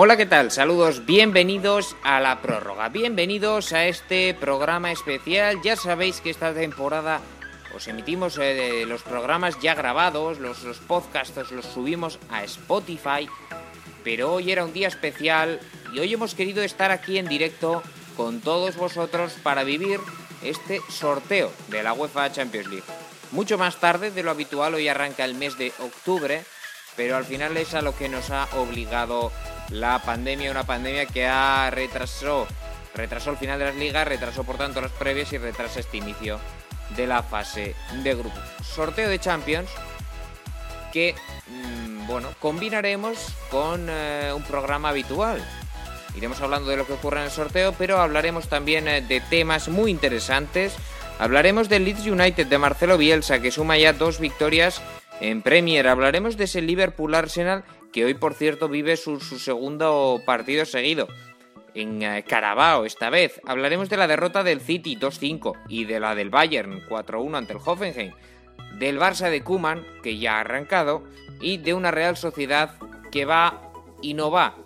Hola, ¿qué tal? Saludos, bienvenidos a la prórroga, bienvenidos a este programa especial. Ya sabéis que esta temporada os emitimos eh, los programas ya grabados, los, los podcasts los subimos a Spotify, pero hoy era un día especial y hoy hemos querido estar aquí en directo con todos vosotros para vivir este sorteo de la UEFA Champions League. Mucho más tarde de lo habitual, hoy arranca el mes de octubre, pero al final es a lo que nos ha obligado la pandemia, una pandemia que ha retrasó, retrasó el final de las ligas, retrasó por tanto las previas y retrasa este inicio de la fase de grupo. Sorteo de Champions que, mm, bueno, combinaremos con eh, un programa habitual. Iremos hablando de lo que ocurre en el sorteo, pero hablaremos también eh, de temas muy interesantes. Hablaremos del Leeds United de Marcelo Bielsa, que suma ya dos victorias en Premier. Hablaremos de ese Liverpool Arsenal que hoy por cierto vive su, segundo partido seguido. En eh, Carabao esta vez. Hablaremos de la derrota del City 2-5 y de la del Bayern 4-1 ante el Hoffenheim. Del Barça de Kuman, que ya ha arrancado, y de una Real Sociedad que va y no va,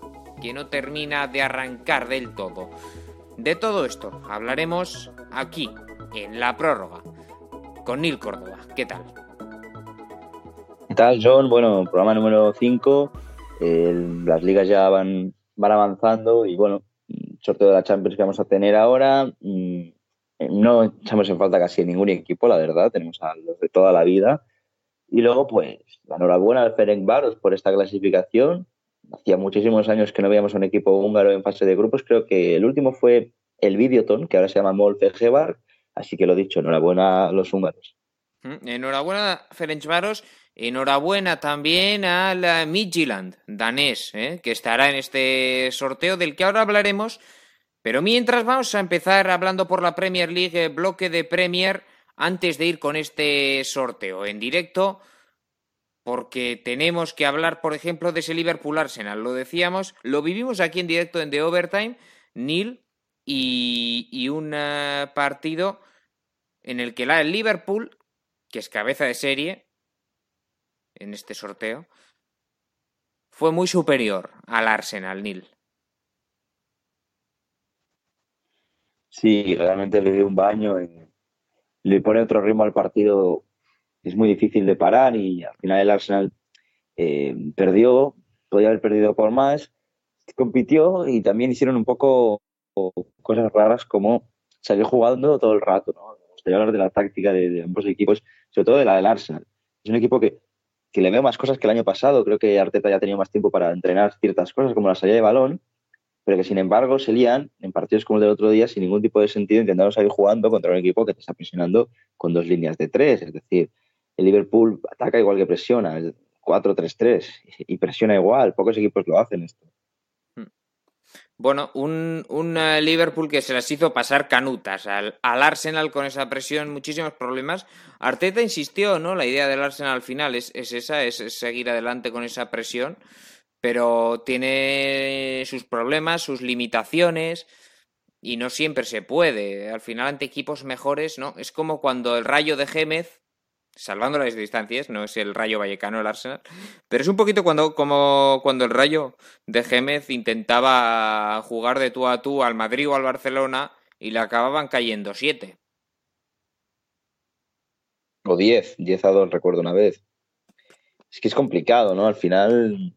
que no termina de arrancar del todo. De todo esto hablaremos aquí, en la prórroga, con Nil Córdoba. ¿Qué tal? ¿Qué tal, John? Bueno, programa número 5. las ligas ya van, van avanzando y bueno, sorteo de la Champions que vamos a tener ahora. Mm, no echamos en falta casi ningún equipo, la verdad. Tenemos a los de toda la vida. Y luego, pues, la enhorabuena al Ferenc Varos por esta clasificación. Hacía muchísimos años que no veíamos un equipo húngaro en fase de grupos. Creo que el último fue el Videoton, que ahora se llama Mol Fejebar. Así que lo dicho, enhorabuena a los húngaros. Mm, enhorabuena, Ferenc Varos. Enhorabuena también al Midtjylland danés, ¿eh? que estará en este sorteo del que ahora hablaremos. Pero mientras vamos a empezar hablando por la Premier League, bloque de Premier, antes de ir con este sorteo en directo, porque tenemos que hablar, por ejemplo, de ese Liverpool Arsenal. Lo decíamos, lo vivimos aquí en directo en The Overtime, Neil, y, un eh, partido en el que el Liverpool, que es cabeza de serie, en este sorteo, fue muy superior al Arsenal, Nil. Sí, realmente le dio un baño, le pone otro ritmo al partido, es muy difícil de parar y al final el Arsenal eh, perdió, podía haber perdido por más, compitió y también hicieron un poco cosas raras como salir jugando todo el rato. ¿no? Me gustaría hablar de la táctica de ambos equipos, sobre todo de la del Arsenal. Es un equipo que que le veo más cosas que el año pasado. Creo que Arteta ya ha tenido más tiempo para entrenar ciertas cosas, como la salida de balón, pero que sin embargo se lían en partidos como el del otro día sin ningún tipo de sentido intentando salir jugando contra un equipo que te está presionando con dos líneas de tres. Es decir, el Liverpool ataca igual que presiona, 4-3-3, y presiona igual. Pocos equipos lo hacen esto. Bueno, un, un, Liverpool que se las hizo pasar canutas al, Arsenal con esa presión, muchísimos problemas. Arteta insistió, ¿no? La idea del Arsenal al final es, esa, es, seguir adelante con esa presión, pero tiene sus problemas, sus limitaciones y no siempre se puede. Al final ante equipos mejores, ¿no? Es como cuando el Rayo de Gémez salvando las distancias, no es el Rayo Vallecano el Arsenal, pero es un poquito cuando, como cuando el Rayo de Gémez intentaba jugar de tú a tú al Madrid o al Barcelona y le acababan cayendo siete. O diez, diez a dos, recuerdo una vez. Es que es complicado, ¿no? Al final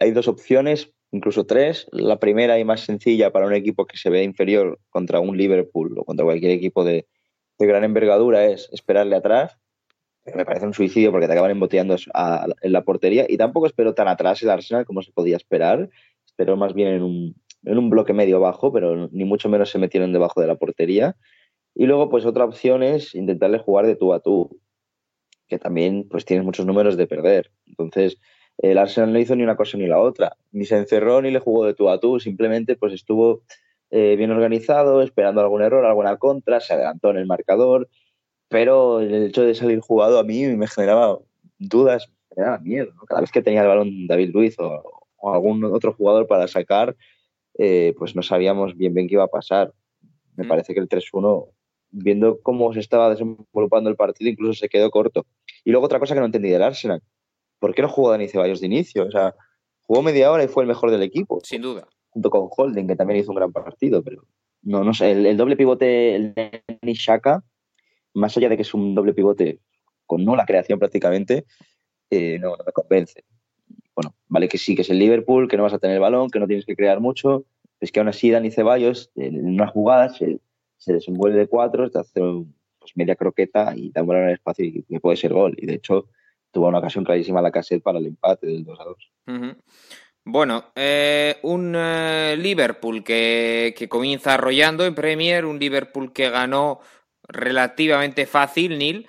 hay dos opciones, incluso tres. La primera y más sencilla para un equipo que se ve inferior contra un Liverpool o contra cualquier equipo de, de gran envergadura es esperarle atrás me parece un suicidio porque te acaban embotellando en la portería y tampoco espero tan atrás el Arsenal como se podía esperar. Espero más bien en un, en un bloque medio bajo, pero ni mucho menos se metieron debajo de la portería. Y luego, pues otra opción es intentarle jugar de tú a tú, que también pues tienes muchos números de perder. Entonces, el Arsenal no hizo ni una cosa ni la otra. Ni se encerró ni le jugó de tú a tú, simplemente pues estuvo eh, bien organizado, esperando algún error, alguna contra, se adelantó en el marcador, pero el hecho de salir jugado a mí me generaba dudas, me generaba miedo. Cada vez que tenía el balón David Luiz o, algún otro jugador para sacar, eh, pues no sabíamos bien bien qué iba a pasar. Me mm. parece que el 3-1, viendo cómo se estaba desenvolupando el partido, incluso se quedó corto. Y luego otra cosa que no entendí del Arsenal. ¿Por qué no jugó Dani Ceballos de inicio? O sea, jugó media hora y fue el mejor del equipo. Sin duda. Junto con Holding, que también hizo un gran partido, pero no, no sé, el, doble pivote, el de Nishaka, más allá de que es un doble pivote con nula creación prácticamente, eh, no, me convence. Bueno, vale que sí, que es el Liverpool, que no vas a tener el balón, que no tienes que crear mucho, es que aún así Dani Ceballos en una jugada se, desenvuelve de cuatro, te hace pues, media croqueta y da un balón el espacio y que puede ser gol. Y de hecho tuvo una ocasión clarísima la cassette para el empate del 2 a 2. Bueno, eh, un eh, Liverpool que, comienza arrollando en Premier, un Liverpool que ganó relativamente fácil, Nil,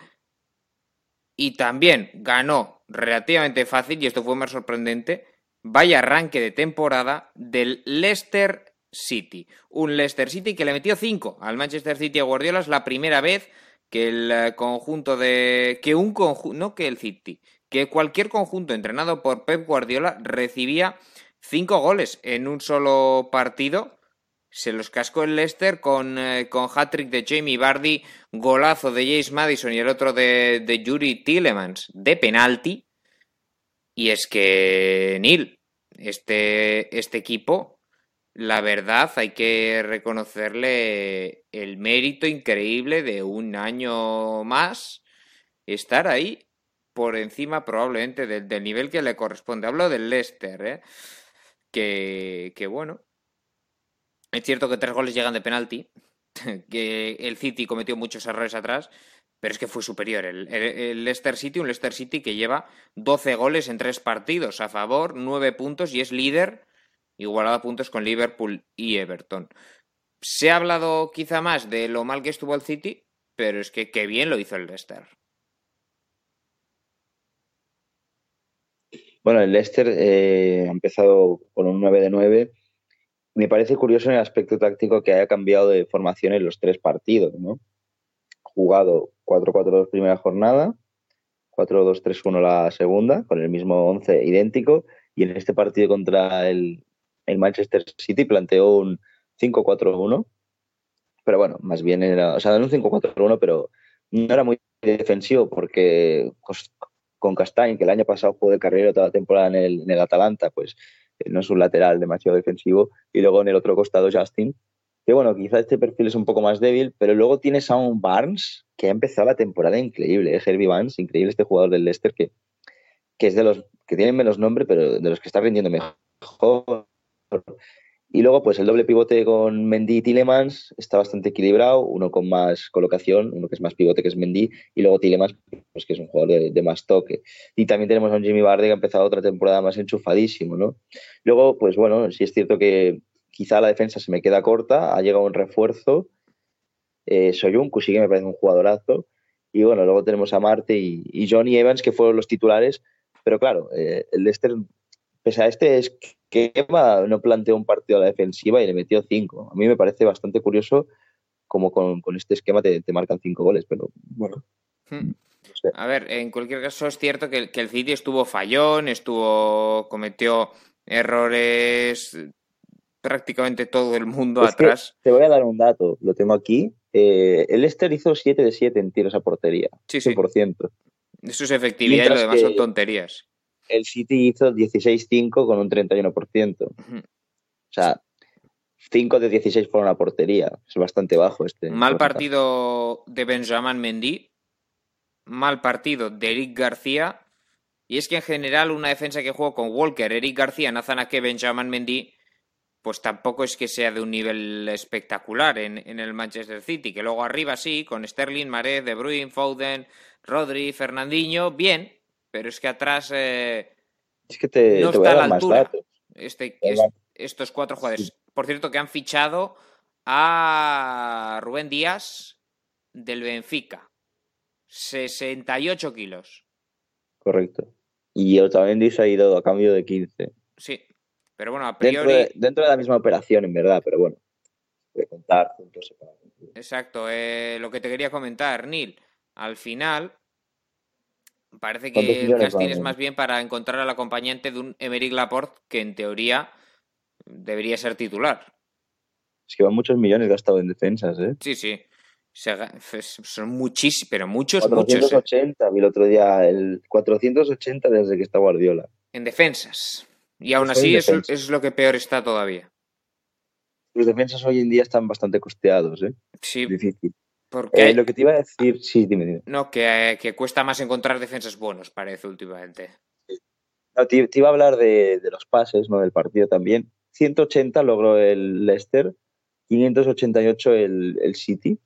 y también ganó relativamente fácil, y esto fue más sorprendente, vaya arranque de temporada del Leicester City. Un Leicester City que le metió 5 al Manchester City a Guardiola, es la primera vez que el eh, conjunto de... que un conjunto, no que el City, que cualquier conjunto entrenado por Pep Guardiola recibía cinco goles en un solo partido. Se los cascó el Leicester con, eh, con hat-trick de Jamie Vardy, golazo de James Madison y el otro de, de Yuri Tillemans de penalti. Y es que, Neil, este, este equipo, la verdad, hay que reconocerle el mérito increíble de un año más estar ahí por encima probablemente del, nivel que le corresponde. Hablo del Leicester, ¿eh? que, que bueno. Es cierto que tres goles llegan de penalti, que el City cometió muchos errores atrás, pero es que fue superior. El, Leicester City, un Leicester City que lleva 12 goles en tres partidos a favor, 9 puntos y es líder, igualado a puntos con Liverpool y Everton. Se ha hablado quizá más de lo mal que estuvo el City, pero es que qué bien lo hizo el Leicester. Bueno, el Leicester eh, ha empezado con un 9 de 9. Me parece curioso en el aspecto táctico que haya cambiado de formación en los tres partidos, ¿no? Jugado 4-4-2 primera jornada, 4-2-3-1 la segunda, con el mismo 11 idéntico, y en este partido contra el, Manchester City planteó un 5-4-1, pero bueno, más bien era, o sea, no un 5-4-1, pero no era muy defensivo porque con Castañ, que el año pasado jugó de carrera toda la temporada en el, en el Atalanta, pues no es un lateral demasiado defensivo. Y luego en el otro costado Justin, que bueno, quizá este perfil es un poco más débil, pero luego tienes a un Barnes que ha empezado la temporada increíble, ¿eh? Herbie Barnes, increíble este jugador del Leicester que, que es de los que tienen menos nombre, pero de los que está rindiendo mejor. Y luego, pues el doble pivote con Mendy y Tillemans está bastante equilibrado, uno con más colocación, uno que es más pivote que es Mendy, y luego Tillemans, pues que es un jugador de, más toque. Y también tenemos a un Jimmy Vardy que ha empezado otra temporada más enchufadísimo, ¿no? Luego, pues bueno, sí es cierto que quizá la defensa se me queda corta, ha llegado un refuerzo, eh, Soyuncu sí que me parece un jugadorazo, y bueno, luego tenemos a Marte y, Johnny Evans, que fueron los titulares, pero claro, eh, el Leicester, pese a este es Eva no planteó un partido a la defensiva y le metió cinco. A mí me parece bastante curioso cómo con, este esquema te, marcan cinco goles, pero bueno. Hmm. A ver, en cualquier caso es cierto que, el City estuvo fallón, estuvo cometió errores prácticamente todo el mundo atrás. Te voy a dar un dato, lo tengo aquí. Eh, el Leicester hizo 7 de 7 en tiros a portería, sí, 100%. Eso es efectividad y lo demás son tonterías el City hizo 16-5 con un 31%. O sea, 5 de 16 fueron a portería. Es bastante bajo este. Mal partido de Benjamin Mendy. Mal partido de Eric García. Y es que en general una defensa que jugó con Walker, Eric García, Nazana que Benjamin Mendy, pues tampoco es que sea de un nivel espectacular en, en, el Manchester City. Que luego arriba sí, con Sterling, Mares, De Bruyne, Foden, Rodri, Fernandinho, bien, pero es que atrás eh, es que te, no está a, la altura. Este, estos cuatro jugadores. Por cierto, que han fichado a Rubén Díaz del Benfica. 68 kilos. Correcto. Y Otamendi se ha ido a cambio de 15. Sí, pero bueno, a priori... Dentro de, la misma operación, en verdad, pero bueno. De contar Exacto. Eh, lo que te quería comentar, Neil. Al final, Parece que el casting es más bien para encontrar al acompañante de un Emerick Laporte que en teoría debería ser titular. Es que van muchos millones gastados en defensas, ¿eh? Sí, sí. son muchísimos, pero muchos, 480, muchos. ¿eh? vi el otro día, el 480 desde que está Guardiola. En defensas. Y aún así eso, es lo que peor está todavía. Los defensas hoy en día están bastante costeados, ¿eh? Sí. Difícil. Porque... Eh, lo que te iba a decir, sí, dime, dime. No, que, que cuesta más encontrar defensas buenos, parece, últimamente. No, te, iba a hablar de, de, los pases, ¿no? Del partido también. 180 logró el Leicester, 588 el, el City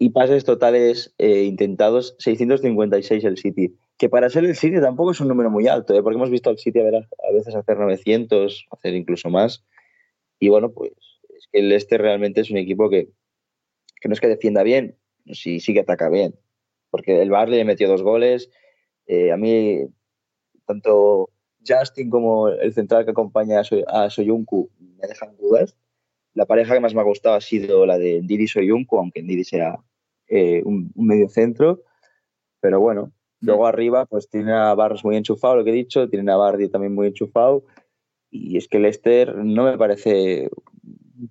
y pases totales eh, intentados 656 el City. Que para ser el City tampoco es un número muy alto, ¿eh? porque hemos visto al City a, ver, a veces hacer 900, hacer incluso más. Y bueno, pues es que el Leicester realmente es un equipo que, que no es que defienda bien, sí, sí que ataca bien. Porque el Barley le metió dos goles. Eh, a mí, tanto Justin como el central que acompaña a, Soyuncu me dejan dudas. La pareja que más me ha gustado ha sido la de Didi Soyuncu, aunque Didi sea eh, un, medio centro. Pero bueno, luego arriba pues tiene a Barros muy enchufado, lo que he dicho, tiene a Bardi también muy enchufado. Y es que Leicester no me parece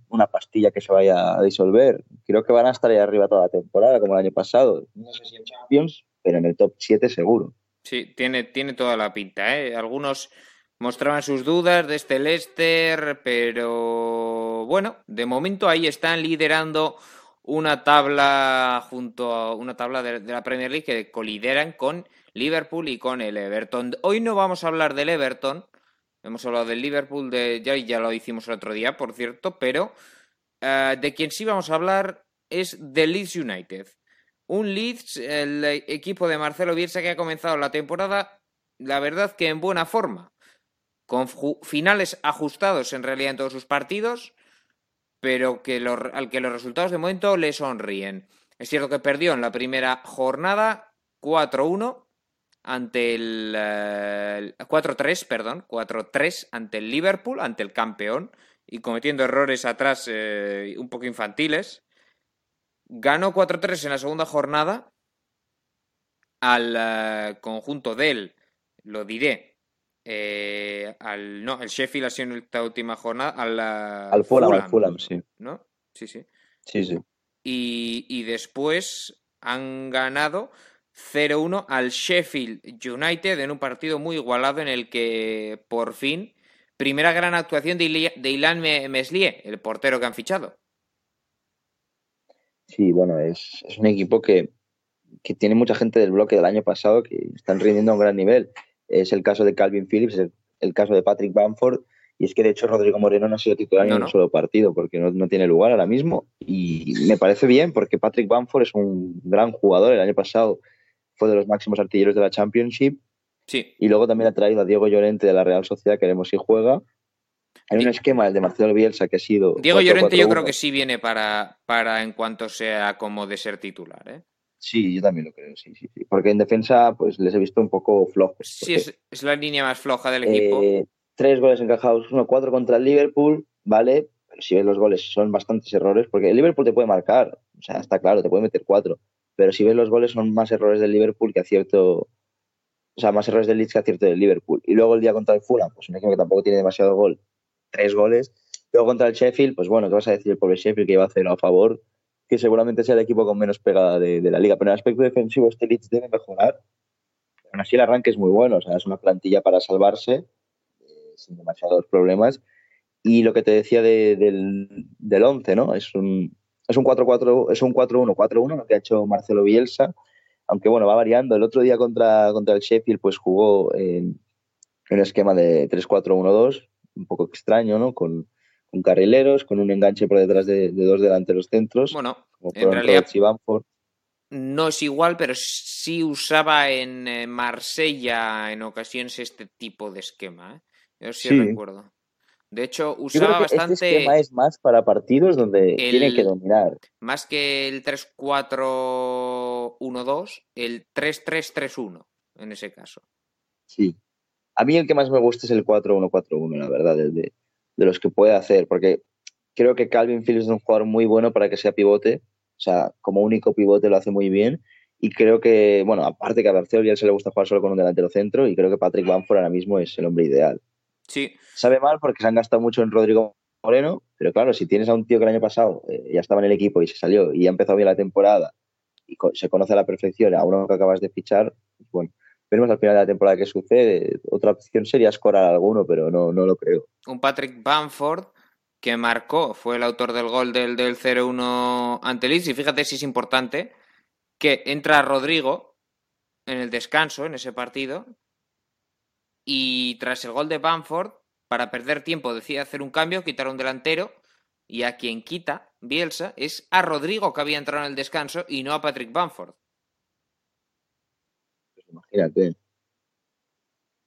una pastilla que se vaya a disolver. Creo que van a estar ahí arriba toda la temporada, como el año pasado. No sé si en Champions, pero en el top 7 seguro. Sí, tiene, tiene toda la pinta. ¿eh? Algunos mostraban sus dudas de este Leicester, pero bueno, de momento ahí están liderando una tabla junto a una tabla de, la Premier League que colideran con Liverpool y con el Everton. Hoy no vamos a hablar del Everton, hemos hablado del Liverpool de ya ya lo hicimos el otro día, por cierto, pero uh, de quien sí vamos a hablar es del Leeds United. Un Leeds, el equipo de Marcelo Bielsa que ha comenzado la temporada, la verdad que en buena forma, con finales ajustados en realidad en todos sus partidos pero que al que los resultados de momento le sonríen. Es cierto que perdió en la primera jornada 4-1 ante el 4-3, perdón, 4-3 ante el Liverpool, ante el campeón y cometiendo errores atrás eh, un poco infantiles. Ganó 4-3 en la segunda jornada al eh, conjunto del, lo diré, eh, al no, el Sheffield ha sido en esta última jornada al, al Fulham, al Fulham, sí. ¿No? Sí, sí. Sí, sí. Y, y después han ganado 0-1 al Sheffield United en un partido muy igualado en el que por fin primera gran actuación de, de Ilan Meslier, el portero que han fichado. Sí, bueno, es, es un equipo que, que tiene mucha gente del bloque del año pasado que están rindiendo a un gran nivel es el caso de Calvin Phillips, el, el caso de Patrick Bamford, y es que de hecho Rodrigo Moreno no ha sido titular en un solo partido porque no, no, tiene lugar ahora mismo. Y me parece bien porque Patrick Bamford es un gran jugador. El año pasado fue de los máximos artilleros de la Championship. Sí. Y luego también ha traído a Diego Llorente de la Real Sociedad, que veremos si juega. Hay un esquema, el de Marcelo Bielsa, que ha sido. Diego Llorente, yo creo que sí viene para, para en cuanto sea como de ser titular. ¿eh? Sí, yo también lo creo, sí, sí, sí. Porque en defensa, pues les he visto un poco flojos. Sí, es, es, la línea más floja del equipo. Eh, tres goles encajados, uno, cuatro contra el Liverpool, ¿vale? Pero si ves los goles, son bastantes errores, porque el Liverpool te puede marcar, o sea, está claro, te puede meter cuatro. Pero si ves los goles, son más errores del Liverpool que acierto. O sea, más errores del Leeds que acierto del Liverpool. Y luego el día contra el Fulham, pues un equipo que tampoco tiene demasiado gol, tres goles. Luego contra el Sheffield, pues bueno, ¿qué vas a decir el pobre Sheffield que iba a hacerlo a favor? que seguramente sea el equipo con menos pegada de, la liga. Pero en el aspecto defensivo este Leeds debe mejorar. Aún así el arranque es muy bueno, o sea, es una plantilla para salvarse eh, sin demasiados problemas. Y lo que te decía del, del 11, ¿no? Es un, es un 4-4, es un 4-1, 4-1 lo que ha hecho Marcelo Bielsa, aunque bueno, va variando. El otro día contra, contra el Sheffield pues jugó en, en un esquema de 3-4-1-2, un poco extraño, ¿no? Con, con carrileros, con un enganche por detrás de, dos delanteros centros. Bueno, en realidad no es igual, pero sí usaba en eh, Marsella en ocasiones este tipo de esquema. ¿eh? Yo sí, recuerdo. De hecho, usaba este bastante. Este esquema es más para partidos donde tiene que dominar. Más que el 3-4-1-2, el 3-3-3-1 en ese caso. Sí. A mí el que más me gusta es el 4-1-4-1, la verdad, el de, de los que puede hacer, porque creo que Calvin Phillips es un jugador muy bueno para que sea pivote, o sea, como único pivote lo hace muy bien. Y creo que, bueno, aparte que a Barcelona se le gusta jugar solo con un delantero centro, y creo que Patrick Bamford ahora mismo es el hombre ideal. Sí. Sabe mal porque se han gastado mucho en Rodrigo Moreno, pero claro, si tienes a un tío que el año pasado eh, ya estaba en el equipo y se salió y ha empezado bien la temporada y se conoce a la perfección a uno que acabas de fichar, pues bueno. veremos al final de la temporada qué sucede. Otra opción sería escorar alguno, pero no, no lo creo. Un Patrick Bamford que marcó, fue el autor del gol del, del 0-1 ante Leeds. Y fíjate si es importante que entra Rodrigo en el descanso, en ese partido, y tras el gol de Bamford, para perder tiempo, decide hacer un cambio, quitar un delantero, y a quien quita Bielsa es a Rodrigo que había entrado en el descanso y no a Patrick Bamford. Pues imagínate.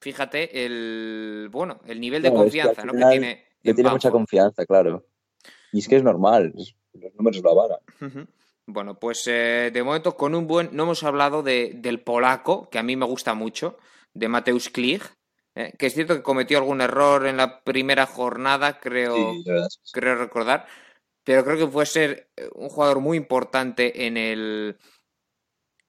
Fíjate el bueno, el nivel de confianza que, ¿no? tiene. Mucha confianza, claro. Y es que es normal, los números lo avalan. Bueno, pues eh, de momento con un buen. No hemos hablado de, del polaco, que a mí me gusta mucho, de Mateusz Klich, eh, que es cierto que cometió algún error en la primera jornada, creo, creo recordar, pero creo que puede ser eh, un jugador muy importante en el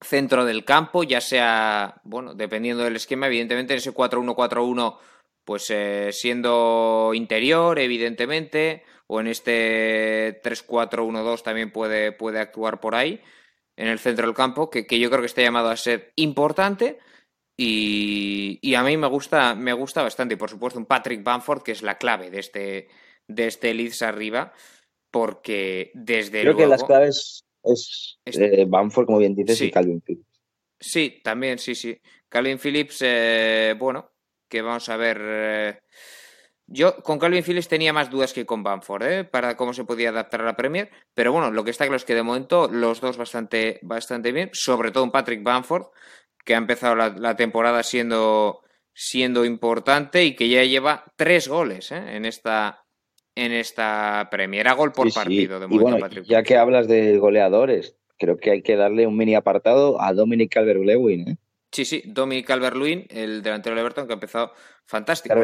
centro del campo, ya sea, bueno, dependiendo del esquema, evidentemente en ese 4-1-4-1, pues eh, siendo interior, evidentemente, o en este 3-4-1-2 también puede, puede actuar por ahí, en el centro del campo, que, que yo creo que está llamado a ser importante y, a mí me gusta, me gusta bastante. Y por supuesto, un Patrick Bamford, que es la clave de este, de este Leeds arriba, porque desde Creo que las claves es este eh, Bamford, como bien dices, y Calvin Phillips. Sí, también, sí, sí. Calvin Phillips, eh, bueno, que vamos a ver. Eh, yo con Calvin Phillips tenía más dudas que con Bamford, ¿eh? para cómo se podía adaptar a la Premier. Pero bueno, lo que está claro es que de momento los dos bastante, bastante bien, sobre todo un Patrick Bamford, que ha empezado la, temporada siendo, siendo importante y que ya lleva tres goles ¿eh? en esta en esta Premier. gol por partido de momento, Ya que hablas de goleadores, creo que hay que darle un mini apartado a Dominic Calvert-Lewin. ¿eh? Sí, sí, Dominic Calvert-Lewin, el delantero de Everton, que ha empezado fantástico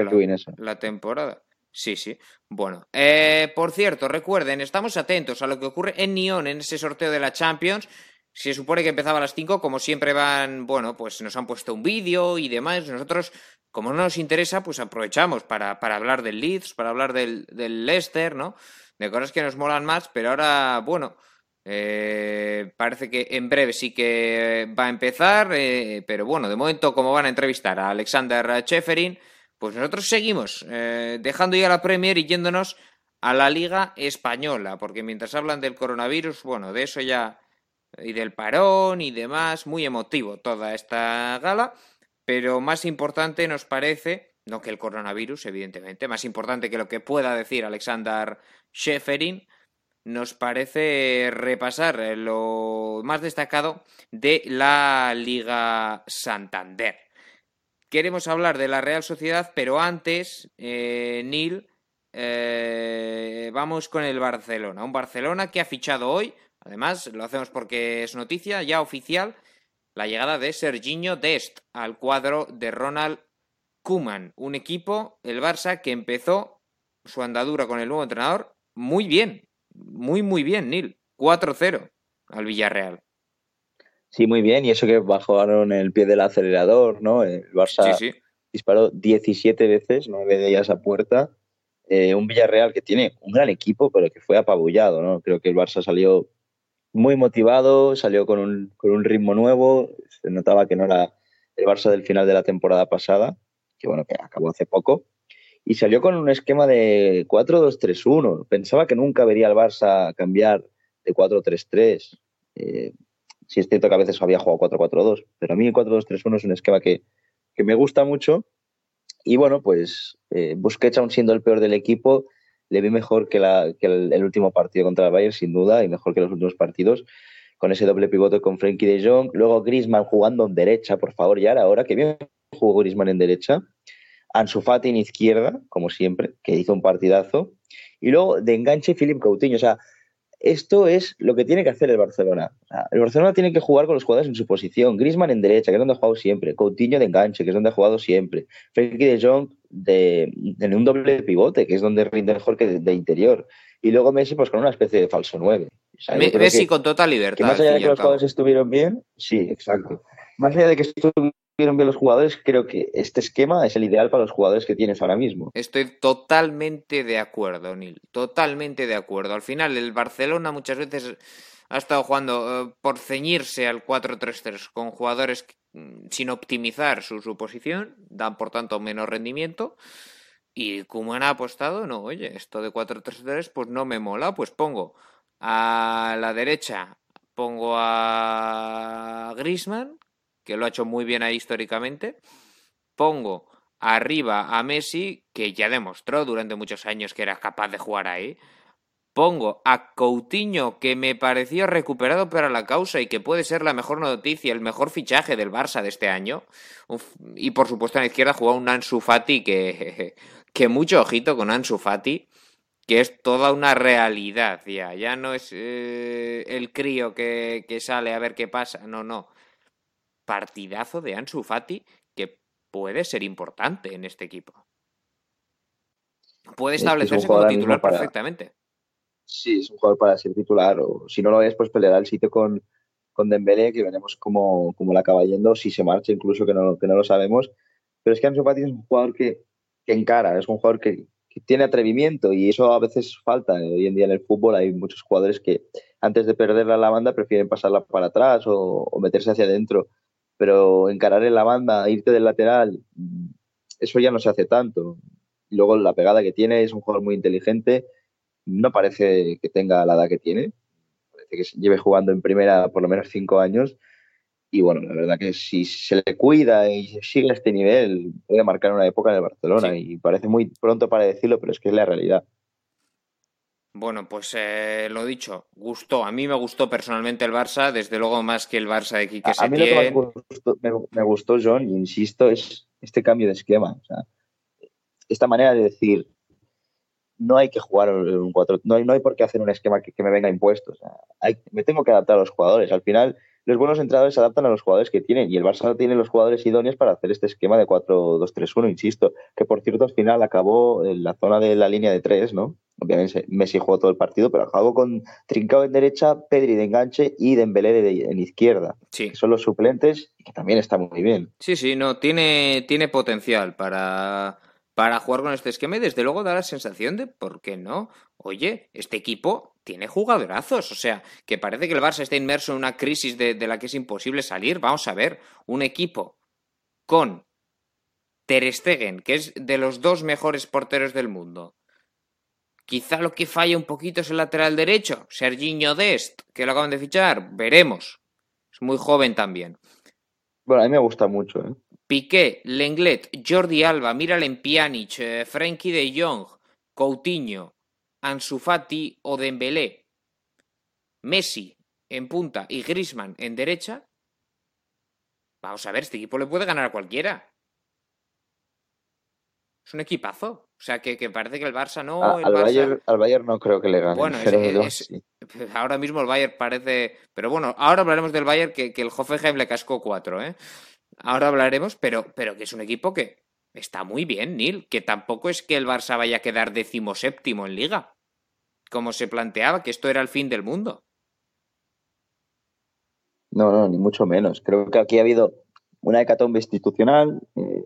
la, temporada. Sí, sí. Bueno, eh, por cierto, recuerden, estamos atentos a lo que ocurre en Nyon en ese sorteo de la Champions. Se supone que empezaba a las 5, como siempre van, bueno, pues nos han puesto un vídeo y demás. Nosotros, como no nos interesa, pues aprovechamos para, para hablar del Leeds, para hablar del, del, Leicester, ¿no? De cosas que nos molan más, pero ahora, bueno, eh, parece que en breve sí que va a empezar, eh, pero bueno, de momento, como van a entrevistar a Alexander Cheferin, pues nosotros seguimos eh, dejando ya la Premier y yéndonos a la Liga Española, porque mientras hablan del coronavirus, bueno, de eso ya y del parón y demás, muy emotivo toda esta gala, pero más importante nos parece, no que el coronavirus, evidentemente, más importante que lo que pueda decir Alexander Schäferin, nos parece repasar lo más destacado de la Liga Santander. Queremos hablar de la Real Sociedad, pero antes, eh, Neil, eh, vamos con el Barcelona. Un Barcelona que ha fichado hoy Además, lo hacemos porque es noticia ya oficial la llegada de Serginho Dest al cuadro de Ronald Koeman, un equipo, el Barça, que empezó su andadura con el nuevo entrenador muy bien, muy, muy bien, Nil. 4-0 al Villarreal. Sí, muy bien, y eso que bajaron el pie del acelerador, ¿no? El Barça disparó 17 veces, 9 de ellas a puerta. Eh, un Villarreal que tiene un gran equipo, pero que fue apabullado, ¿no? Creo que el Barça salió muy motivado, salió con un, con un ritmo nuevo, se notaba que no era el Barça del final de la temporada pasada, que bueno, que acabó hace poco, y salió con un esquema de 4-2-3-1. Pensaba que nunca vería al Barça cambiar de 4-3-3. Eh, sí es cierto que a veces había jugado 4-4-2, pero a mí el 4-2-3-1 es un esquema que, que, me gusta mucho. Y bueno, pues eh, Busquets, aún siendo el peor del equipo, le vi mejor que, el, último partido contra el Bayern, sin duda, y mejor que los últimos partidos, con ese doble pivote con Frenkie de Jong. Luego Grisman jugando en derecha, por favor, ya era hora, que bien jugó Grisman en derecha. Ansu Fati en izquierda, como siempre, que hizo un partidazo. Y luego de enganche Philip Coutinho. O sea, esto es lo que tiene que hacer el Barcelona. el Barcelona tiene que jugar con los jugadores en su posición. Grisman en derecha, que es donde ha jugado siempre. Coutinho de enganche, que es donde ha jugado siempre. Frenkie de Jong de, en un doble pivote, que es donde rinde mejor que de, interior. Y luego Messi, pues con una especie de falso 9. Messi con total libertad. más allá de que los jugadores estuvieron bien, sí, exacto. Más allá de que estuvieron bien los jugadores, creo que este esquema es el ideal para los jugadores que tienes ahora mismo. Estoy totalmente de acuerdo, Neil. Totalmente de acuerdo. Al final, el Barcelona muchas veces ha estado jugando eh, por ceñirse al 4-3-3 con jugadores mm, sin optimizar su, su, posición, dan por tanto menos rendimiento. Y como han apostado, no, oye, esto de 4-3-3 pues no me mola, pues pongo a la derecha, pongo a Grisman, que lo ha hecho muy bien ahí históricamente, pongo arriba a Messi, que ya demostró durante muchos años que era capaz de jugar ahí, Pongo a Coutinho, que me pareció recuperado para la causa y que puede ser la mejor noticia, el mejor fichaje del Barça de este año. y por supuesto en la izquierda juega un Ansu Fati que, que mucho ojito con Ansu Fati, que es toda una realidad ya. Ya no es eh, el crío que, que sale a ver qué pasa. No, no. Partidazo de Ansu Fati que puede ser importante en este equipo. Puede establecerse como titular perfectamente sí, es un jugador para ser titular o si no lo es, pues peleará el sitio con, con Dembélé, que veremos cómo, cómo le acaba yendo, si se marcha incluso, que no, que no lo sabemos. Pero es que Ansu Fati es un jugador que, que encara, es un jugador que, tiene atrevimiento y eso a veces falta. Hoy en día en el fútbol hay muchos jugadores que antes de perderla la banda prefieren pasarla para atrás o, o meterse hacia adentro. Pero encarar en la banda, irte del lateral, eso ya no se hace tanto. Y luego la pegada que tiene es un jugador muy inteligente no parece que tenga la edad que tiene. Parece que lleve jugando en primera por lo menos cinco años. Y bueno, la verdad que si se le cuida y sigue este nivel, puede marcar una época en el Barcelona. Y parece muy pronto para decirlo, pero es que es la realidad. Bueno, pues eh, lo dicho, gustó. A mí me gustó personalmente el Barça, desde luego más que el Barça de Quique A, a mí lo que me gustó, me, me gustó, John, y insisto, es este cambio de esquema. O sea, esta manera de decir, no hay que jugar un 4, no hay, no hay por qué hacer un esquema que, que me venga impuesto. O sea, hay, me tengo que adaptar a los jugadores. Al final, los buenos entrenadores se adaptan a los jugadores que tienen y el Barça tiene los jugadores idóneos para hacer este esquema de 4-2-3-1, insisto, que por cierto al final acabó en la zona de la línea de 3, ¿no? Obviamente Messi jugó todo el partido, pero acabó con Trincao en derecha, Pedri de enganche y Dembélé de, de, en izquierda. Sí. Que son los suplentes y que también está muy bien. Sí, sí, no, tiene, tiene potencial para para jugar con este esquema desde luego da la sensación de, ¿por qué no? Oye, este equipo tiene jugadorazos, o sea, que parece que el Barça está inmerso en una crisis de, de la que es imposible salir. Vamos a ver, un equipo con Ter Stegen, que es de los dos mejores porteros del mundo. Quizá lo que falla un poquito es el lateral derecho, Serginho Dest, que lo acaban de fichar, veremos. Es muy joven también. Bueno, a mí me gusta mucho, ¿eh? Piqué, Lenglet, Jordi Alba, Miralem Pjanic, eh, Frenkie de Jong, Coutinho, Ansu Fati o Dembélé, Messi en punta y Griezmann en derecha. Vamos a ver, este equipo le puede ganar a cualquiera. Es un equipazo. O sea, que, que parece que el Barça no. A, el al, Barça... Bayern, al, Bayern, no creo que le gane. Bueno, pero es, es, sí. ahora mismo el Bayern parece. Pero bueno, ahora hablaremos del Bayern que, que el Hoffenheim le cascó cuatro, ¿eh? Ahora hablaremos, pero, pero que es un equipo que está muy bien, Neil. Que tampoco es que el Barça vaya a quedar decimoséptimo en liga. Como se planteaba, que esto era el fin del mundo. No, no, ni mucho menos. Creo que aquí ha habido una hecatombe institucional, eh,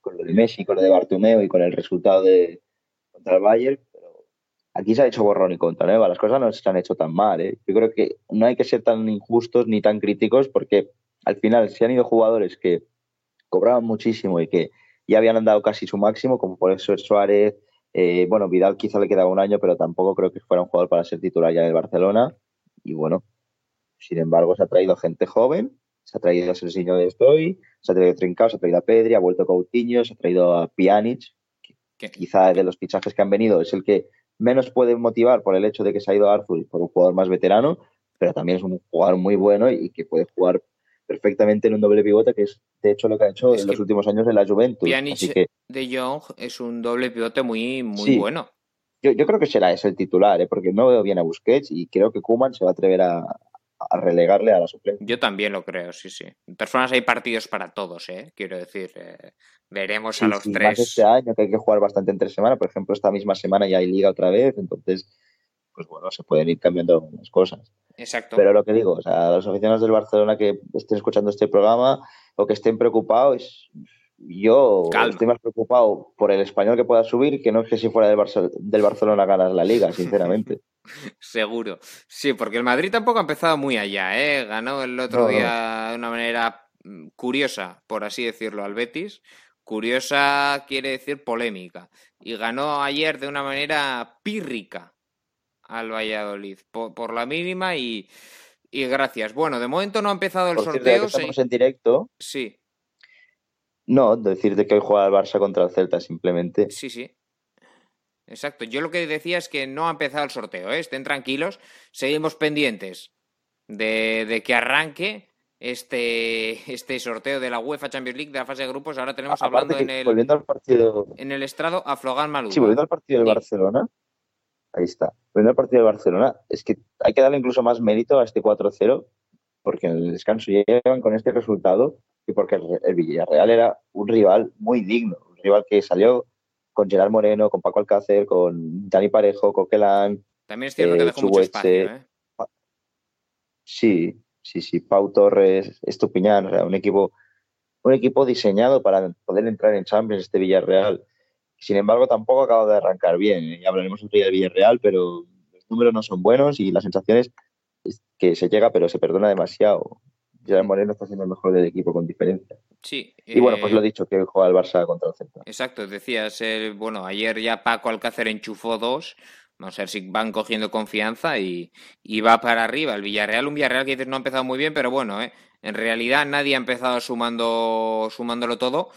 con lo de Messi, con lo de Bartomeu y con el resultado de contra el Bayern, pero aquí se ha hecho borrón y contra nueva. Las cosas no se han hecho tan mal. ¿eh? Yo creo que no hay que ser tan injustos ni tan críticos porque al final se han ido jugadores que cobraban muchísimo y que ya habían dado casi su máximo, como por eso Suárez, eh, bueno, Vidal quizá le quedaba un año, pero tampoco creo que fuera un jugador para ser titular ya en el Barcelona. Y bueno, sin embargo, se ha traído gente joven, se ha traído a Serginho de Estoy, se ha traído a Trincao, se ha traído a Pedri, ha vuelto Coutinho, se ha traído a Pjanic, que quizá de los fichajes que han venido es el que menos puede motivar por el hecho de que se ha ido a Arthur por un jugador más veterano, pero también es un jugador muy bueno y que puede jugar perfectamente en un doble pivote, que es de hecho lo que ha hecho es en los últimos años en la Juventus. Pjanic Así que, de Jong es un doble pivote muy, muy Sí. bueno. yo, yo creo que será ese el titular, ¿eh? porque no veo bien a Busquets y creo que Kuman se va a atrever a, a relegarle a la suplencia. Yo también lo creo, sí, sí. En personas hay partidos para todos, ¿eh? Quiero decir, eh, veremos Sí, a los sí, tres. Más este año que hay que jugar bastante entre semana, por ejemplo, esta misma semana ya hay liga otra vez, entonces, pues bueno, se pueden ir cambiando algunas cosas. Exacto. Pero lo que digo, o sea, a los aficionados del Barcelona que estén escuchando este programa o que estén preocupados, yo Calma. estoy más preocupado por el español que pueda subir que no es que si fuera del, Barce- del Barcelona ganas la liga, sinceramente. Seguro. Sí, porque el Madrid tampoco ha empezado muy allá, ¿eh? Ganó el otro No, no. día de una manera mm, curiosa, por así decirlo, al Betis. Curiosa quiere decir polémica. Y ganó ayer de una manera pírrica al Valladolid, por, por la mínima y, y gracias. Bueno, de momento no ha empezado el Por sorteo. estamos en directo, Sí, no, decirte que hoy juega el Barça contra el Celta simplemente. sí, sí. Exacto. Yo lo que decía es que no ha empezado el sorteo, ¿eh? Estén tranquilos. Seguimos pendientes de, de que arranque este, este sorteo de la UEFA Champions League de la fase de grupos. Ahora tenemos Aparte hablando que, en el, volviendo al partido, en el estrado a Flogan Malú. sí, volviendo al partido del Sí. Barcelona, ahí está. Al partido del Barcelona, es que hay que darle incluso más mérito a este 4-0, porque en el descanso llegan con este resultado y porque el, Villarreal era un rival muy digno, un rival que salió con Gerard Moreno, con Paco Alcácer, con Dani Parejo, Coquelán, También es cierto que eh, dejó mucho Chuguete, espacio, ¿eh? Sí, sí, sí. Pau Torres, Estupiñán, o sea, un equipo, un equipo diseñado para poder entrar en Champions, este Villarreal. Sin embargo, tampoco acaba de arrancar bien. ¿eh? Ya hablaremos otro día del Villarreal, pero los números no son buenos y las sensaciones es que se llega, pero se perdona demasiado. Gerard Moreno está siendo el mejor del equipo con diferencia. Sí. Y bueno, pues eh, lo dicho, que juega el Barça contra el Celta. Exacto, decías, eh, bueno, ayer ya Paco Alcácer enchufó dos. Vamos a ver si van cogiendo confianza y, y va para arriba. El Villarreal, un Villarreal que dices no ha empezado muy bien, pero bueno, eh, en realidad nadie ha empezado sumando, sumándolo todo.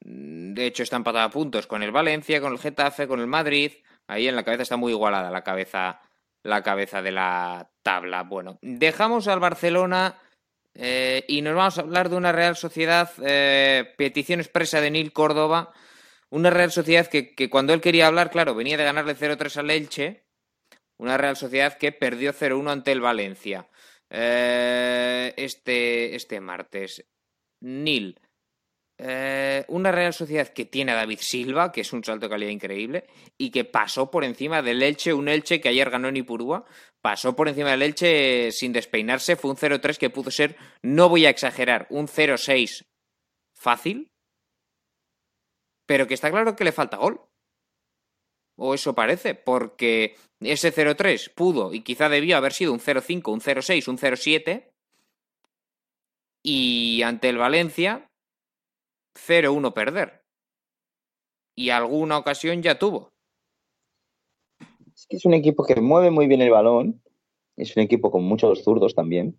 Mm, De hecho, está empatado a puntos con el Valencia, con el Getafe, con el Madrid. Ahí en la cabeza está muy igualada la cabeza, la cabeza de la tabla. Bueno, dejamos al Barcelona eh, y nos vamos a hablar de una Real Sociedad, eh, petición expresa de Nil Córdoba, una Real Sociedad que, que cuando él quería hablar, claro, venía de ganarle 0-3 al Elche, una Real Sociedad que perdió 0-1 ante el Valencia eh, este, este martes. Nil, eh, una Real Sociedad que tiene a David Silva, que es un salto de calidad increíble, y que pasó por encima del Elche, un Elche que ayer ganó en Ipurúa, pasó por encima del Elche sin despeinarse, fue un 0-3 que pudo ser, no voy a exagerar, un 0-6 fácil, pero que está claro que le falta gol. O eso parece, porque ese 0-3 pudo y quizá debió haber sido un 0-5, un 0-6, un 0-7. Y ante el Valencia, 0-1 perder. Y alguna ocasión ya tuvo. Es que es un equipo que mueve muy bien el balón, es un equipo con muchos zurdos también,